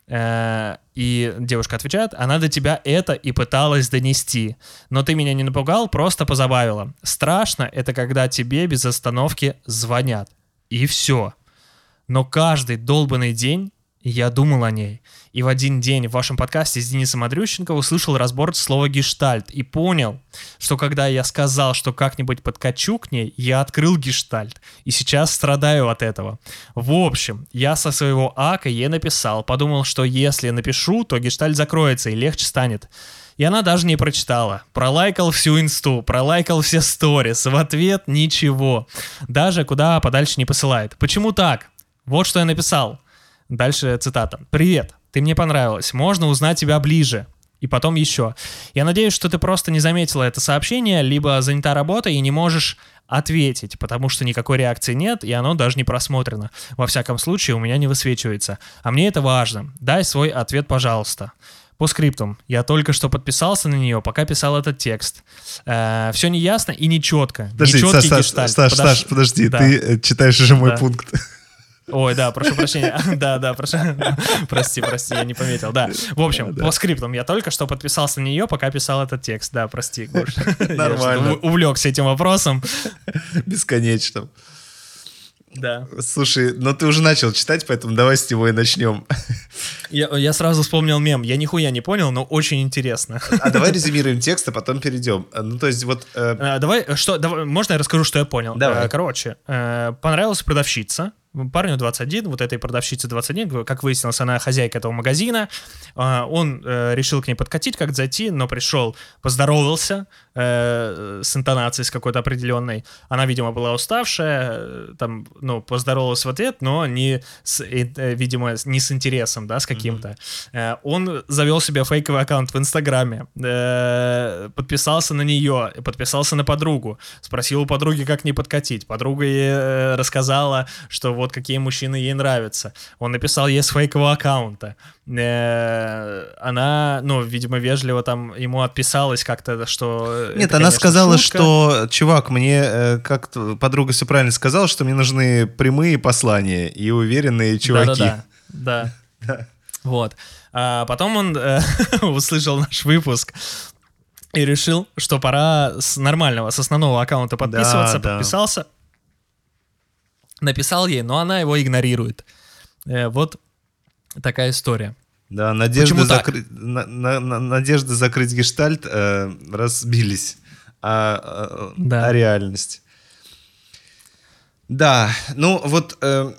Э, и девушка отвечает, она до тебя это и пыталась донести. Но ты меня не напугал, просто позабавила. Страшно это когда тебе без остановки звонят. И все. Но каждый долбанный день я думал о ней. И в один день в вашем подкасте с Денисом Андрющенко услышал разбор слова «гештальт» и понял, что когда я сказал, что как-нибудь подкачу к ней, я открыл гештальт. И сейчас страдаю от этого. В общем, я со своего ака ей написал, подумал, что если напишу, то гештальт закроется и легче станет. И она даже не прочитала. Пролайкал всю инсту, пролайкал все сторис. В ответ ничего. Даже куда подальше не посылает. Почему так? Вот что я написал. Дальше цитата. «Привет, ты мне понравилась, можно узнать тебя ближе». И потом еще. Я надеюсь, что ты просто не заметила это сообщение, либо занята работой и не можешь ответить, потому что никакой реакции нет, и оно даже не просмотрено. Во всяком случае, у меня не высвечивается. А мне это важно. Дай свой ответ, пожалуйста. По скриптум. Я только что подписался на нее, пока писал этот текст. Э, все неясно и нечетко. Подожди, Саш, Саш, Саш, Саш, подожди, да. ты э, читаешь уже мой да. пункт. Ой, да, прошу прощения. (laughs) Да, да, прошу. Прости, прости, я не пометил. Да. В общем, по скриптам я только что подписался на нее, пока писал этот текст. Да, прости, Гош. (laughs) Нормально. Увлекся этим вопросом. Бесконечным. Да. Слушай, но ты уже начал читать, поэтому давай с него и начнем. Я, я сразу вспомнил мем. Я нихуя не понял, но очень интересно. А давай резюмируем текст, а потом перейдем. Ну, то есть вот... Э... А, давай, что, давай, можно я расскажу, что я понял? Давай. Э, короче, э, понравилась продавщица, парню 21, вот этой продавщице 21, как выяснилось, она хозяйка этого магазина. А, он э, решил к ней подкатить, как зайти, но пришел, поздоровался, э, с интонацией с какой-то определенной. Она, видимо, была уставшая, э, там, ну, поздоровалась в ответ, но не с, э, видимо, не с интересом, да, с каким-то. Mm-hmm. Он завел себе фейковый аккаунт в Инстаграме, подписался на нее, подписался на подругу, спросил у подруги, как не подкатить. Подруга ей рассказала, что вот какие мужчины ей нравятся. Он написал ей с фейкового аккаунта. Она, ну, видимо, вежливо там ему отписалась как-то, что... Нет, это, она конечно, сказала, шутка. что, чувак, мне, как подруга все правильно сказала, что мне нужны прямые послания и уверенные чуваки. Да-да-да. (laughs) Да. Вот. А потом он э, (laughs) услышал наш выпуск и решил, что пора с нормального, с основного аккаунта подписываться. Да, подписался. Да. Написал ей, но она его игнорирует. Э, вот такая история. Да, надежды, закры... на, на, на, надежды закрыть гештальт э, разбились. А, а, да. а реальность. Да, ну вот э,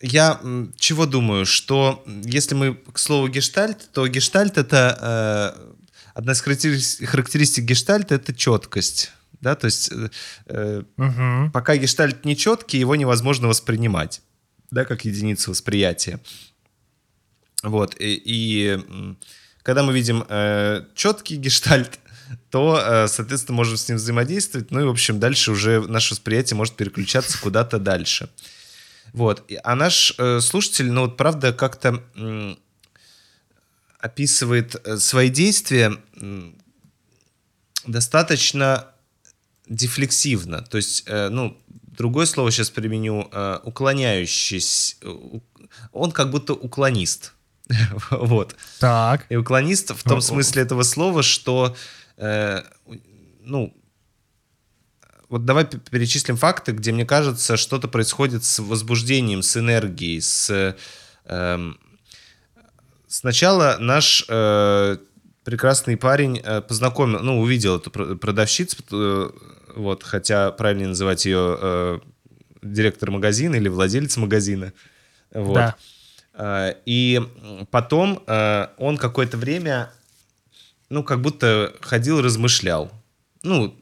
я чего думаю, что если мы к слову гештальт, то гештальт это э, одна из характеристик, характеристик гештальта это четкость. Да, то есть э, угу. пока гештальт не четкий, его невозможно воспринимать, да, как единицу восприятия. Вот, и, и когда мы видим э, четкий гештальт, (laughs) то, э, соответственно, можем с ним взаимодействовать. Ну и, в общем, дальше уже наше восприятие может переключаться куда-то дальше. Вот. А наш э, слушатель, ну вот правда, как-то э, описывает свои действия э, достаточно дефлексивно. То есть, э, ну, другое слово сейчас применю, э, уклоняющийся. Он как будто уклонист. (laughs) вот. Так. И уклонист в том смысле этого слова, что, э, ну, вот давай перечислим факты, где, мне кажется, что-то происходит с возбуждением, с энергией, с... Э, сначала наш э, прекрасный парень э, познакомил, ну, увидел эту продавщицу, э, вот, хотя правильнее называть ее э, директор магазина или владелец магазина. Вот. Да. Э, и потом э, он какое-то время, ну, как будто ходил, размышлял. Ну,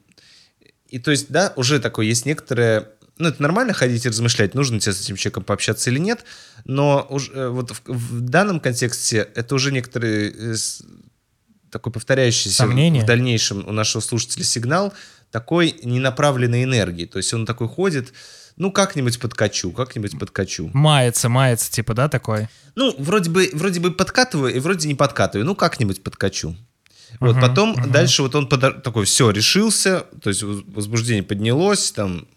и то есть, да, уже такое есть некоторое... Ну, это нормально ходить и размышлять, нужно тебе с этим человеком пообщаться или нет, но уже, э, вот в, в данном контексте это уже некоторый такой повторяющийся Сомнение. в дальнейшем у нашего слушателя сигнал такой ненаправленной энергии. То есть он такой ходит, ну, как-нибудь подкачу, как-нибудь подкачу. Мается, мается, типа, да, такой? Ну, вроде бы, вроде бы подкатываю и вроде не подкатываю, ну, как-нибудь подкачу. Вот, uh-huh, потом uh-huh. дальше вот он подо... такой, все, решился, то есть возбуждение поднялось, там,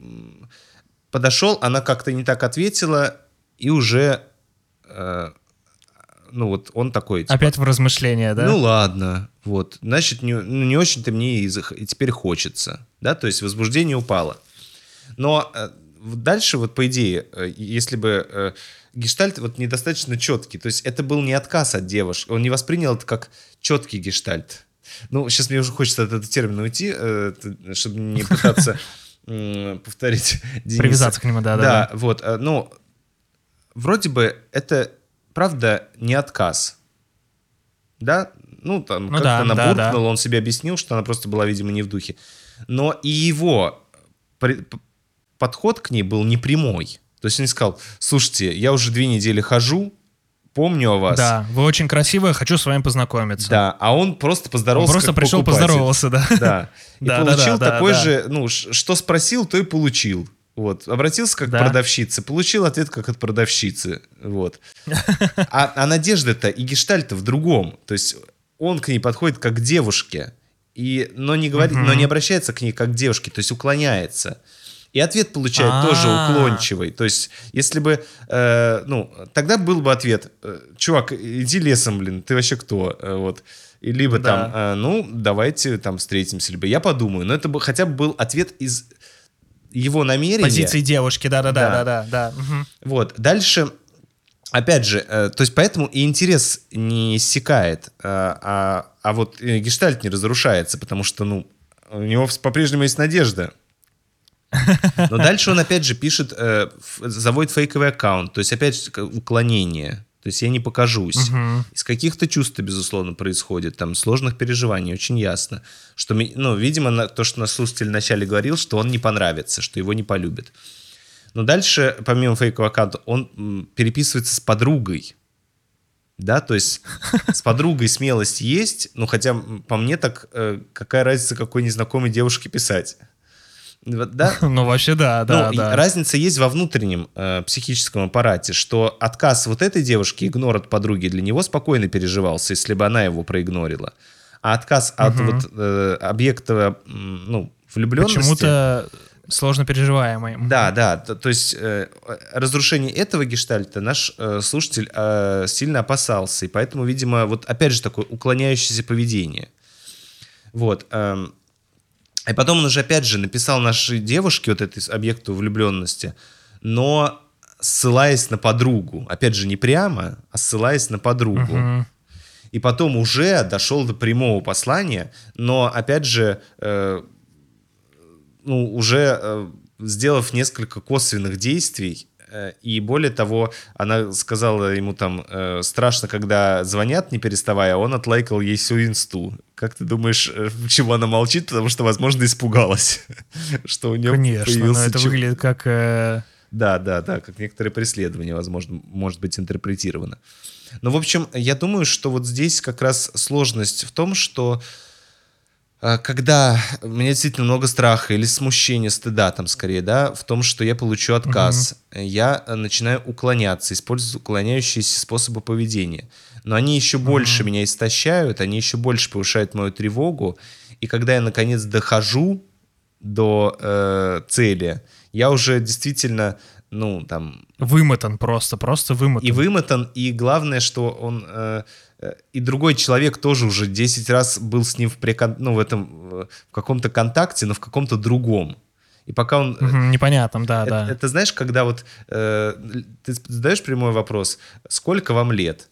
подошел, она как-то не так ответила, и уже, э, ну вот он такой... Типа, Опять в размышления, да? Ну ладно, вот, значит, не, ну, не очень-то мне и, и теперь хочется, да, то есть возбуждение упало. Но э, дальше вот по идее, э, если бы э, гештальт вот недостаточно четкий, то есть это был не отказ от девушки, он не воспринял это как четкий гештальт. Ну, сейчас мне уже хочется от этого термина уйти, чтобы не пытаться (laughs) повторить Дениса. Привязаться к нему, да, да. Да, вот, ну, вроде бы это, правда, не отказ, да, ну, там, ну, как-то да, она да, буркнула, да. он себе объяснил, что она просто была, видимо, не в духе. Но и его подход к ней был непрямой. То есть он сказал, слушайте, я уже две недели хожу, помню о вас. Да, вы очень красивая, хочу с вами познакомиться. Да, а он просто поздоровался. Он просто пришел, покупатель. поздоровался, да. Да. (laughs) И да, получил да, да, такой же, ну, что спросил, то и получил. Вот. Обратился как да. продавщица, получил ответ как от продавщицы. Вот. А, а надежда-то и гештальт в другом. То есть он к ней подходит как к девушке, и, но, не говорит, но не обращается к ней как к девушке, то есть уклоняется. И ответ получает А-а-а. тоже уклончивый. То есть, если бы, э, ну, тогда был бы ответ, э, чувак, иди лесом, блин, ты вообще кто? Э, вот. И либо да. там, э, ну, давайте там встретимся, либо я подумаю. Но это бы хотя бы был ответ из его намерения. Позиции девушки, да-да-да. да, да. Угу. Вот. Дальше, опять же, э, то есть поэтому и интерес не иссякает, э, а, а вот гештальт не разрушается, потому что, ну, у него по-прежнему есть надежда. Но дальше он опять же пишет, э, заводит фейковый аккаунт, то есть опять уклонение. То есть я не покажусь. Угу. Из каких-то чувств, безусловно, происходит, там, сложных переживаний, очень ясно. Что, ну, видимо, то, что наш слушатель вначале говорил, что он не понравится, что его не полюбит. Но дальше, помимо фейкового аккаунта, он переписывается с подругой. Да, то есть с подругой смелость есть, ну хотя по мне так э, какая разница, какой незнакомой девушке писать. Да? (laughs) Ну, вообще, да, да, ну, да. Разница есть во внутреннем э, психическом аппарате, что отказ вот этой девушки, игнор от подруги, для него спокойно переживался, если бы она его проигнорила. А отказ угу. от вот, э, объекта, ну, влюбленности... Почему-то сложно переживаемый. Да, да. То, то есть э, разрушение этого гештальта наш э, слушатель э, сильно опасался, и поэтому, видимо, вот опять же такое уклоняющееся поведение. Вот. Э, и потом он уже опять же написал нашей девушке вот этой объекту влюбленности, но ссылаясь на подругу. Опять же, не прямо, а ссылаясь на подругу. Uh-huh. И потом уже дошел до прямого послания, но опять же э, ну, уже э, сделав несколько косвенных действий, э, и более того, она сказала ему там, э, страшно, когда звонят, не переставая, он отлайкал ей всю инсту. Как ты думаешь, э, чего она молчит? Потому что, возможно, испугалась, (laughs) что у нее Конечно, но это выглядит как... Э... Да, да, да, как некоторое преследование, возможно, может быть интерпретировано. Но, в общем, я думаю, что вот здесь как раз сложность в том, что а, когда у меня действительно много страха или смущения, стыда там скорее, да, в том, что я получу отказ, угу. я э, начинаю уклоняться, использовать уклоняющиеся способы поведения. Но они еще угу. больше меня истощают, они еще больше повышают мою тревогу. И когда я наконец дохожу до э, цели, я уже действительно, ну, там... Вымотан просто, просто вымотан. И вымотан, и главное, что он... Э, и другой человек тоже уже 10 раз был с ним в, прекон... ну, в, этом, в каком-то контакте, но в каком-то другом. И пока он... Угу, непонятном, да, это, да. Это знаешь, когда вот э, ты задаешь прямой вопрос, сколько вам лет?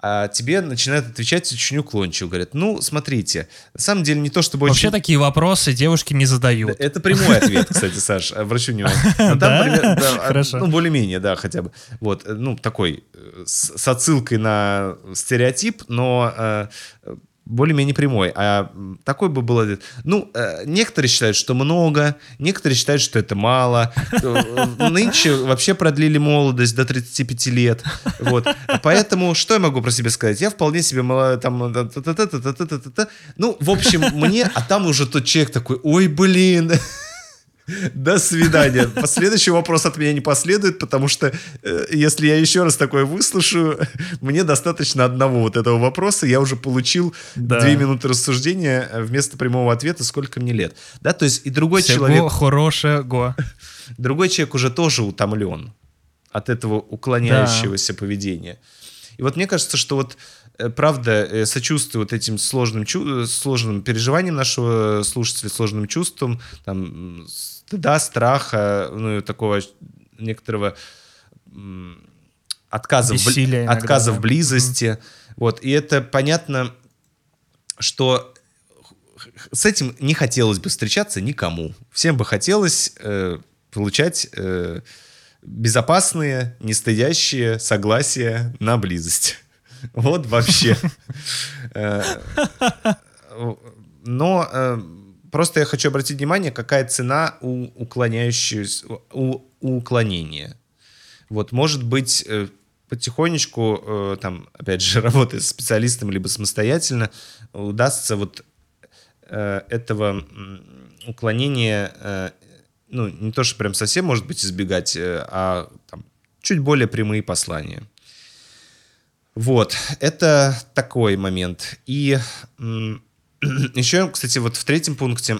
А тебе начинают отвечать очень уклончиво. Говорят, ну, смотрите, на самом деле не то, чтобы Вообще очень... такие вопросы девушки не задают. Это прямой ответ, кстати, Саш, обращу внимание. (laughs) Да? Хорошо. Ну, более-менее, да, хотя бы. Вот, ну, такой, э, с отсылкой на стереотип, но э, более-менее прямой. А такой бы был. Ну, э, некоторые считают, что много, некоторые считают, что это мало. Э, нынче вообще продлили молодость до 35 лет. Вот. Поэтому что я могу про себя сказать? Я вполне себе там... Ну, в общем, мне... А там уже тот человек такой, ой, блин... До свидания. Последующий вопрос от меня не последует, потому что э, если я еще раз такое выслушаю, мне достаточно одного вот этого вопроса. Я уже получил да. две минуты рассуждения э, вместо прямого ответа, сколько мне лет. Да, то есть и другой Всего человек... хорошего. Другой человек уже тоже утомлен от этого уклоняющегося да. поведения. И вот мне кажется, что вот э, правда э, сочувствую вот этим сложным, сложным переживаниям нашего слушателя, сложным чувствам, там, стыда, страха, ну, такого некоторого отказа, Бессилия в, отказа да. в близости. Mm-hmm. Вот, и это понятно, что с этим не хотелось бы встречаться никому. Всем бы хотелось э, получать э, безопасные, не стыдящие согласия на близость. Вот вообще. (laughs) Э, но э, Просто я хочу обратить внимание, какая цена у уклоняющегося, у, у уклонения. Вот, может быть, э, потихонечку, э, там, опять же, (laughs) работая с специалистом, либо самостоятельно, удастся вот э, этого уклонения, ну, не то, что прям совсем, может быть, избегать, а там, чуть более прямые послания. Вот, это такой момент. И (clears throat) Еще, кстати, вот в третьем пункте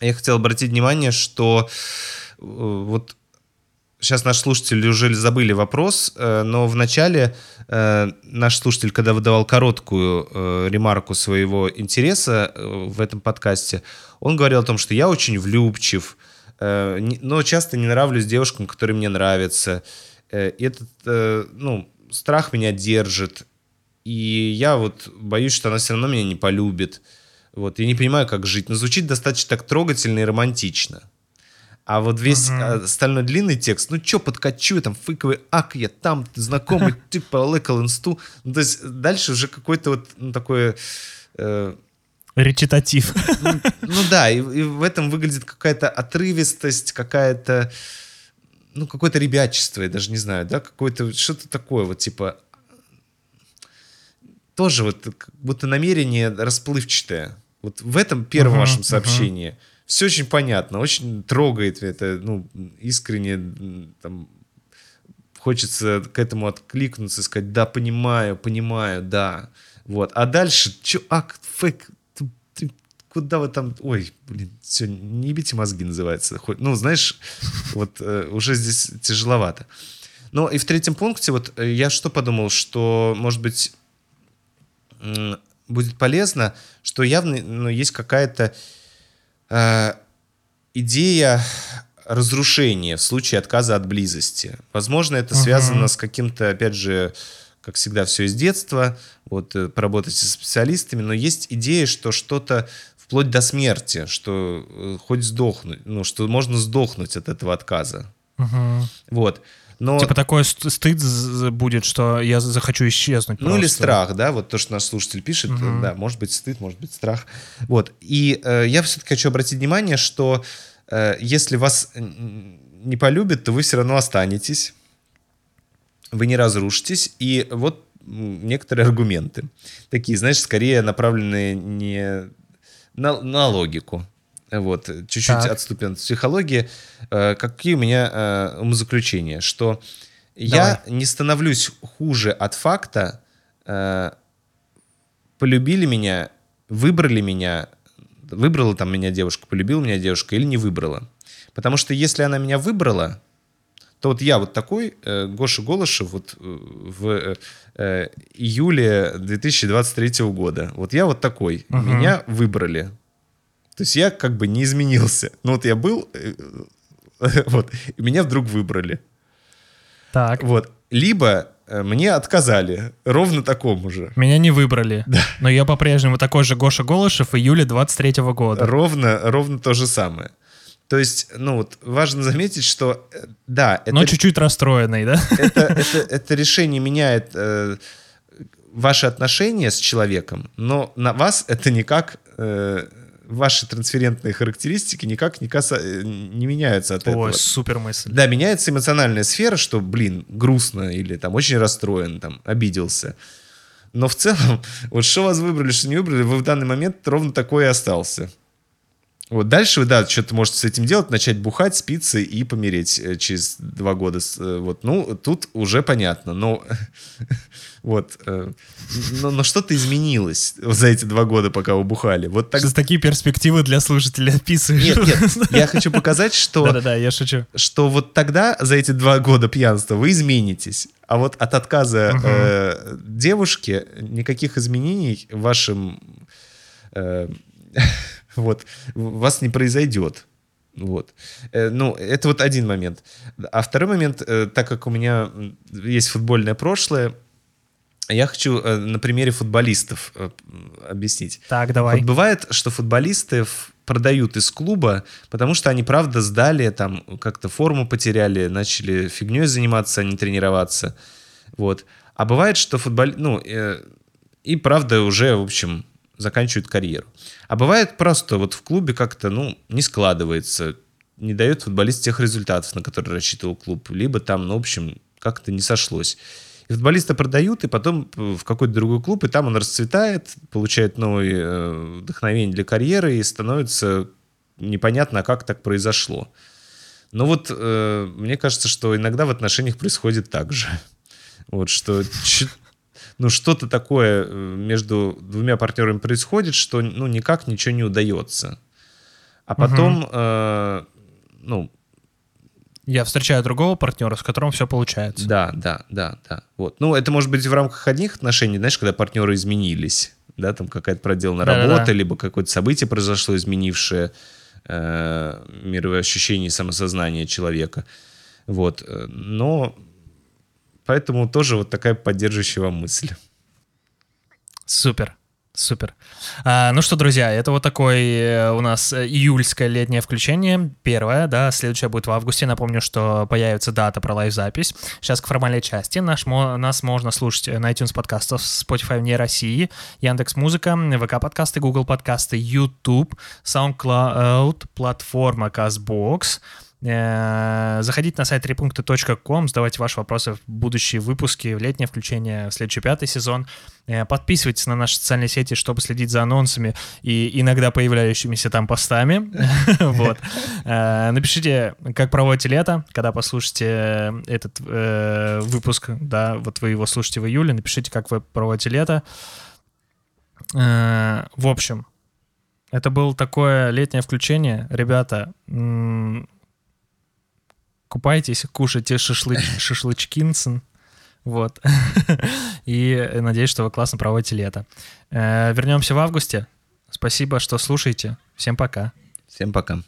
я хотел обратить внимание, что э, вот сейчас наши слушатели уже забыли вопрос, э, но в начале э, наш слушатель, когда выдавал короткую ремарку своего интереса в этом подкасте, он говорил о том, что я очень влюбчив, но часто не нравлюсь девушкам, которые мне нравятся. Этот, ну, страх меня держит. И я вот боюсь, что она все равно меня не полюбит. Вот, я не понимаю, как жить. Но звучит достаточно так трогательно и романтично. А вот весь uh-huh. остальной длинный текст, ну чё, подкачу, там, фейковый ак, я там, ты знакомый, (laughs) ты полыкал инсту. Ну, то есть дальше уже какой-то вот ну, такое... Э, Речитатив. Ну, ну да, и, и в этом выглядит какая-то отрывистость, какая-то, ну, какое-то ребячество, я даже не знаю, да, какое-то, что-то такое, вот типа, тоже вот как будто намерение расплывчатое. Вот в этом первом uh-huh, вашем сообщении uh-huh. все очень понятно, очень трогает это, ну, искренне там, хочется к этому откликнуться, сказать, да, понимаю, понимаю, да. Вот. А дальше, чё, ак, фейк, ты, ты, куда вы там, ой, блин, все, не ебите мозги называется. Хоть, ну, знаешь, вот э, уже здесь тяжеловато. Ну, и в третьем пункте вот э, я что подумал, что, может быть, будет полезно, что явно ну, есть какая-то э, идея разрушения в случае отказа от близости. Возможно, это uh-huh. связано с каким-то, опять же, как всегда, все из детства, вот, э, поработать со специалистами, но есть идея, что что-то вплоть до смерти, что э, хоть сдохнуть, ну, что можно сдохнуть от этого отказа. Uh-huh. Вот. Но... Типа такой стыд будет, что я захочу исчезнуть. Ну просто. или страх, да, вот то, что наш слушатель пишет, угу. да, может быть стыд, может быть страх. Вот. И э, я все-таки хочу обратить внимание, что э, если вас не полюбят, то вы все равно останетесь, вы не разрушитесь. И вот некоторые аргументы. Такие, знаешь, скорее направленные не на, на логику. Вот, чуть-чуть отступим от психологии. Э, какие у меня э, умозаключения? Что Давай. я не становлюсь хуже от факта, э, полюбили меня, выбрали меня, выбрала там меня девушка, полюбила меня девушка или не выбрала. Потому что если она меня выбрала, то вот я вот такой, Гоша Голышев, вот в июле 2023 года, вот я вот такой, угу. меня выбрали. То есть я как бы не изменился. Ну вот я был, э, (laughs) вот, и меня вдруг выбрали. Так. Вот. Либо э, мне отказали, ровно такому же. Меня не выбрали. (laughs) Да. Но я по-прежнему такой же Гоша Голышев июля 23 -го года. Ровно, ровно то же самое. То есть, ну вот, важно заметить, что, э, да... Это, Но чуть-чуть расстроенный, да? (laughs) Это, это, это решение меняет э, ваши отношения с человеком, но на вас это никак э, ваши трансферентные характеристики никак не, каса... Э, не меняются от Ой, этого. Ой, супер мысль. Да, меняется эмоциональная сфера, что, блин, грустно или там очень расстроен, там, обиделся. Но в целом, (laughs) вот что вас выбрали, что не выбрали, вы в данный момент ровно такой и остался. Вот дальше вы, да, что-то можете с этим делать, начать бухать, спиться и помереть э, через два года. Э, вот, ну, тут уже понятно, но (laughs) вот, э, но, но что-то изменилось за эти два года, пока вы бухали. Вот так... Такие перспективы для слушателей описываешь? Нет, нет, (laughs) я хочу показать, что... Да-да-да, я шучу. Что вот тогда, за эти два года пьянства, вы изменитесь. А вот от отказа угу. э, девушки никаких изменений в вашем... Э, (laughs) вот, вас не произойдет. Вот. Э, ну, это вот один момент. А второй момент, э, так как у меня есть футбольное прошлое, я хочу э, на примере футболистов объяснить. Так, давай. Вот бывает, что футболисты продают из клуба, потому что они, правда, сдали, там, как-то форму потеряли, начали фигней заниматься, а не тренироваться. Вот. А бывает, что футбол... Ну, и, правда, уже, в общем, заканчивают карьеру. А бывает просто вот в клубе как-то, ну, не складывается, не дает футболист тех результатов, на которые рассчитывал клуб, либо там, ну, в общем, как-то не сошлось. И футболиста продают, и потом в какой-то другой клуб, и там он расцветает, получает новое э, вдохновение для карьеры, и становится непонятно, как так произошло. Но вот э, мне кажется, что иногда в отношениях происходит так же. (laughs) Вот что ну, что-то такое э, между двумя партнерами происходит, что, ну, никак ничего не удается. А потом, угу. э, ну... Я встречаю другого партнера, с которым все получается. Да, да, да, да. Вот. Ну, это может быть в рамках одних отношений, знаешь, когда партнеры изменились, да, там какая-то проделана да, работа, да, да. либо какое-то событие произошло, изменившее э, мировое ощущение и самосознание человека. Вот. Э, но Поэтому тоже вот такая поддерживающая вам мысль. Супер. Супер. А, ну что, друзья, это вот такое э, у нас э, июльское летнее включение. Первое, да, следующее будет в августе. Напомню, что появится дата про лайв-запись. Сейчас к формальной части. Наш, нас можно слушать на iTunes подкастов, Spotify вне России, Яндекс Музыка, ВК подкасты, Google подкасты, YouTube, SoundCloud, платформа CastBox, Э, заходите на сайт трипункты.ком, задавайте ваши вопросы в будущие выпуски, в летнее включение, в следующий пятый сезон. Э, подписывайтесь на наши социальные сети, чтобы следить за анонсами и иногда появляющимися там постами. (laughs) Вот. Э, напишите, как проводите лето, когда послушаете этот выпуск, да, вот вы его слушаете в июле, напишите, как вы проводите лето. В общем, это было такое летнее включение. Ребята, купайтесь, кушайте шашлыч, (laughs) шашлычкинсен. Вот. (laughs) И надеюсь, что вы классно проводите лето. Э, вернемся в августе. Спасибо, что слушаете. Всем пока. Всем пока.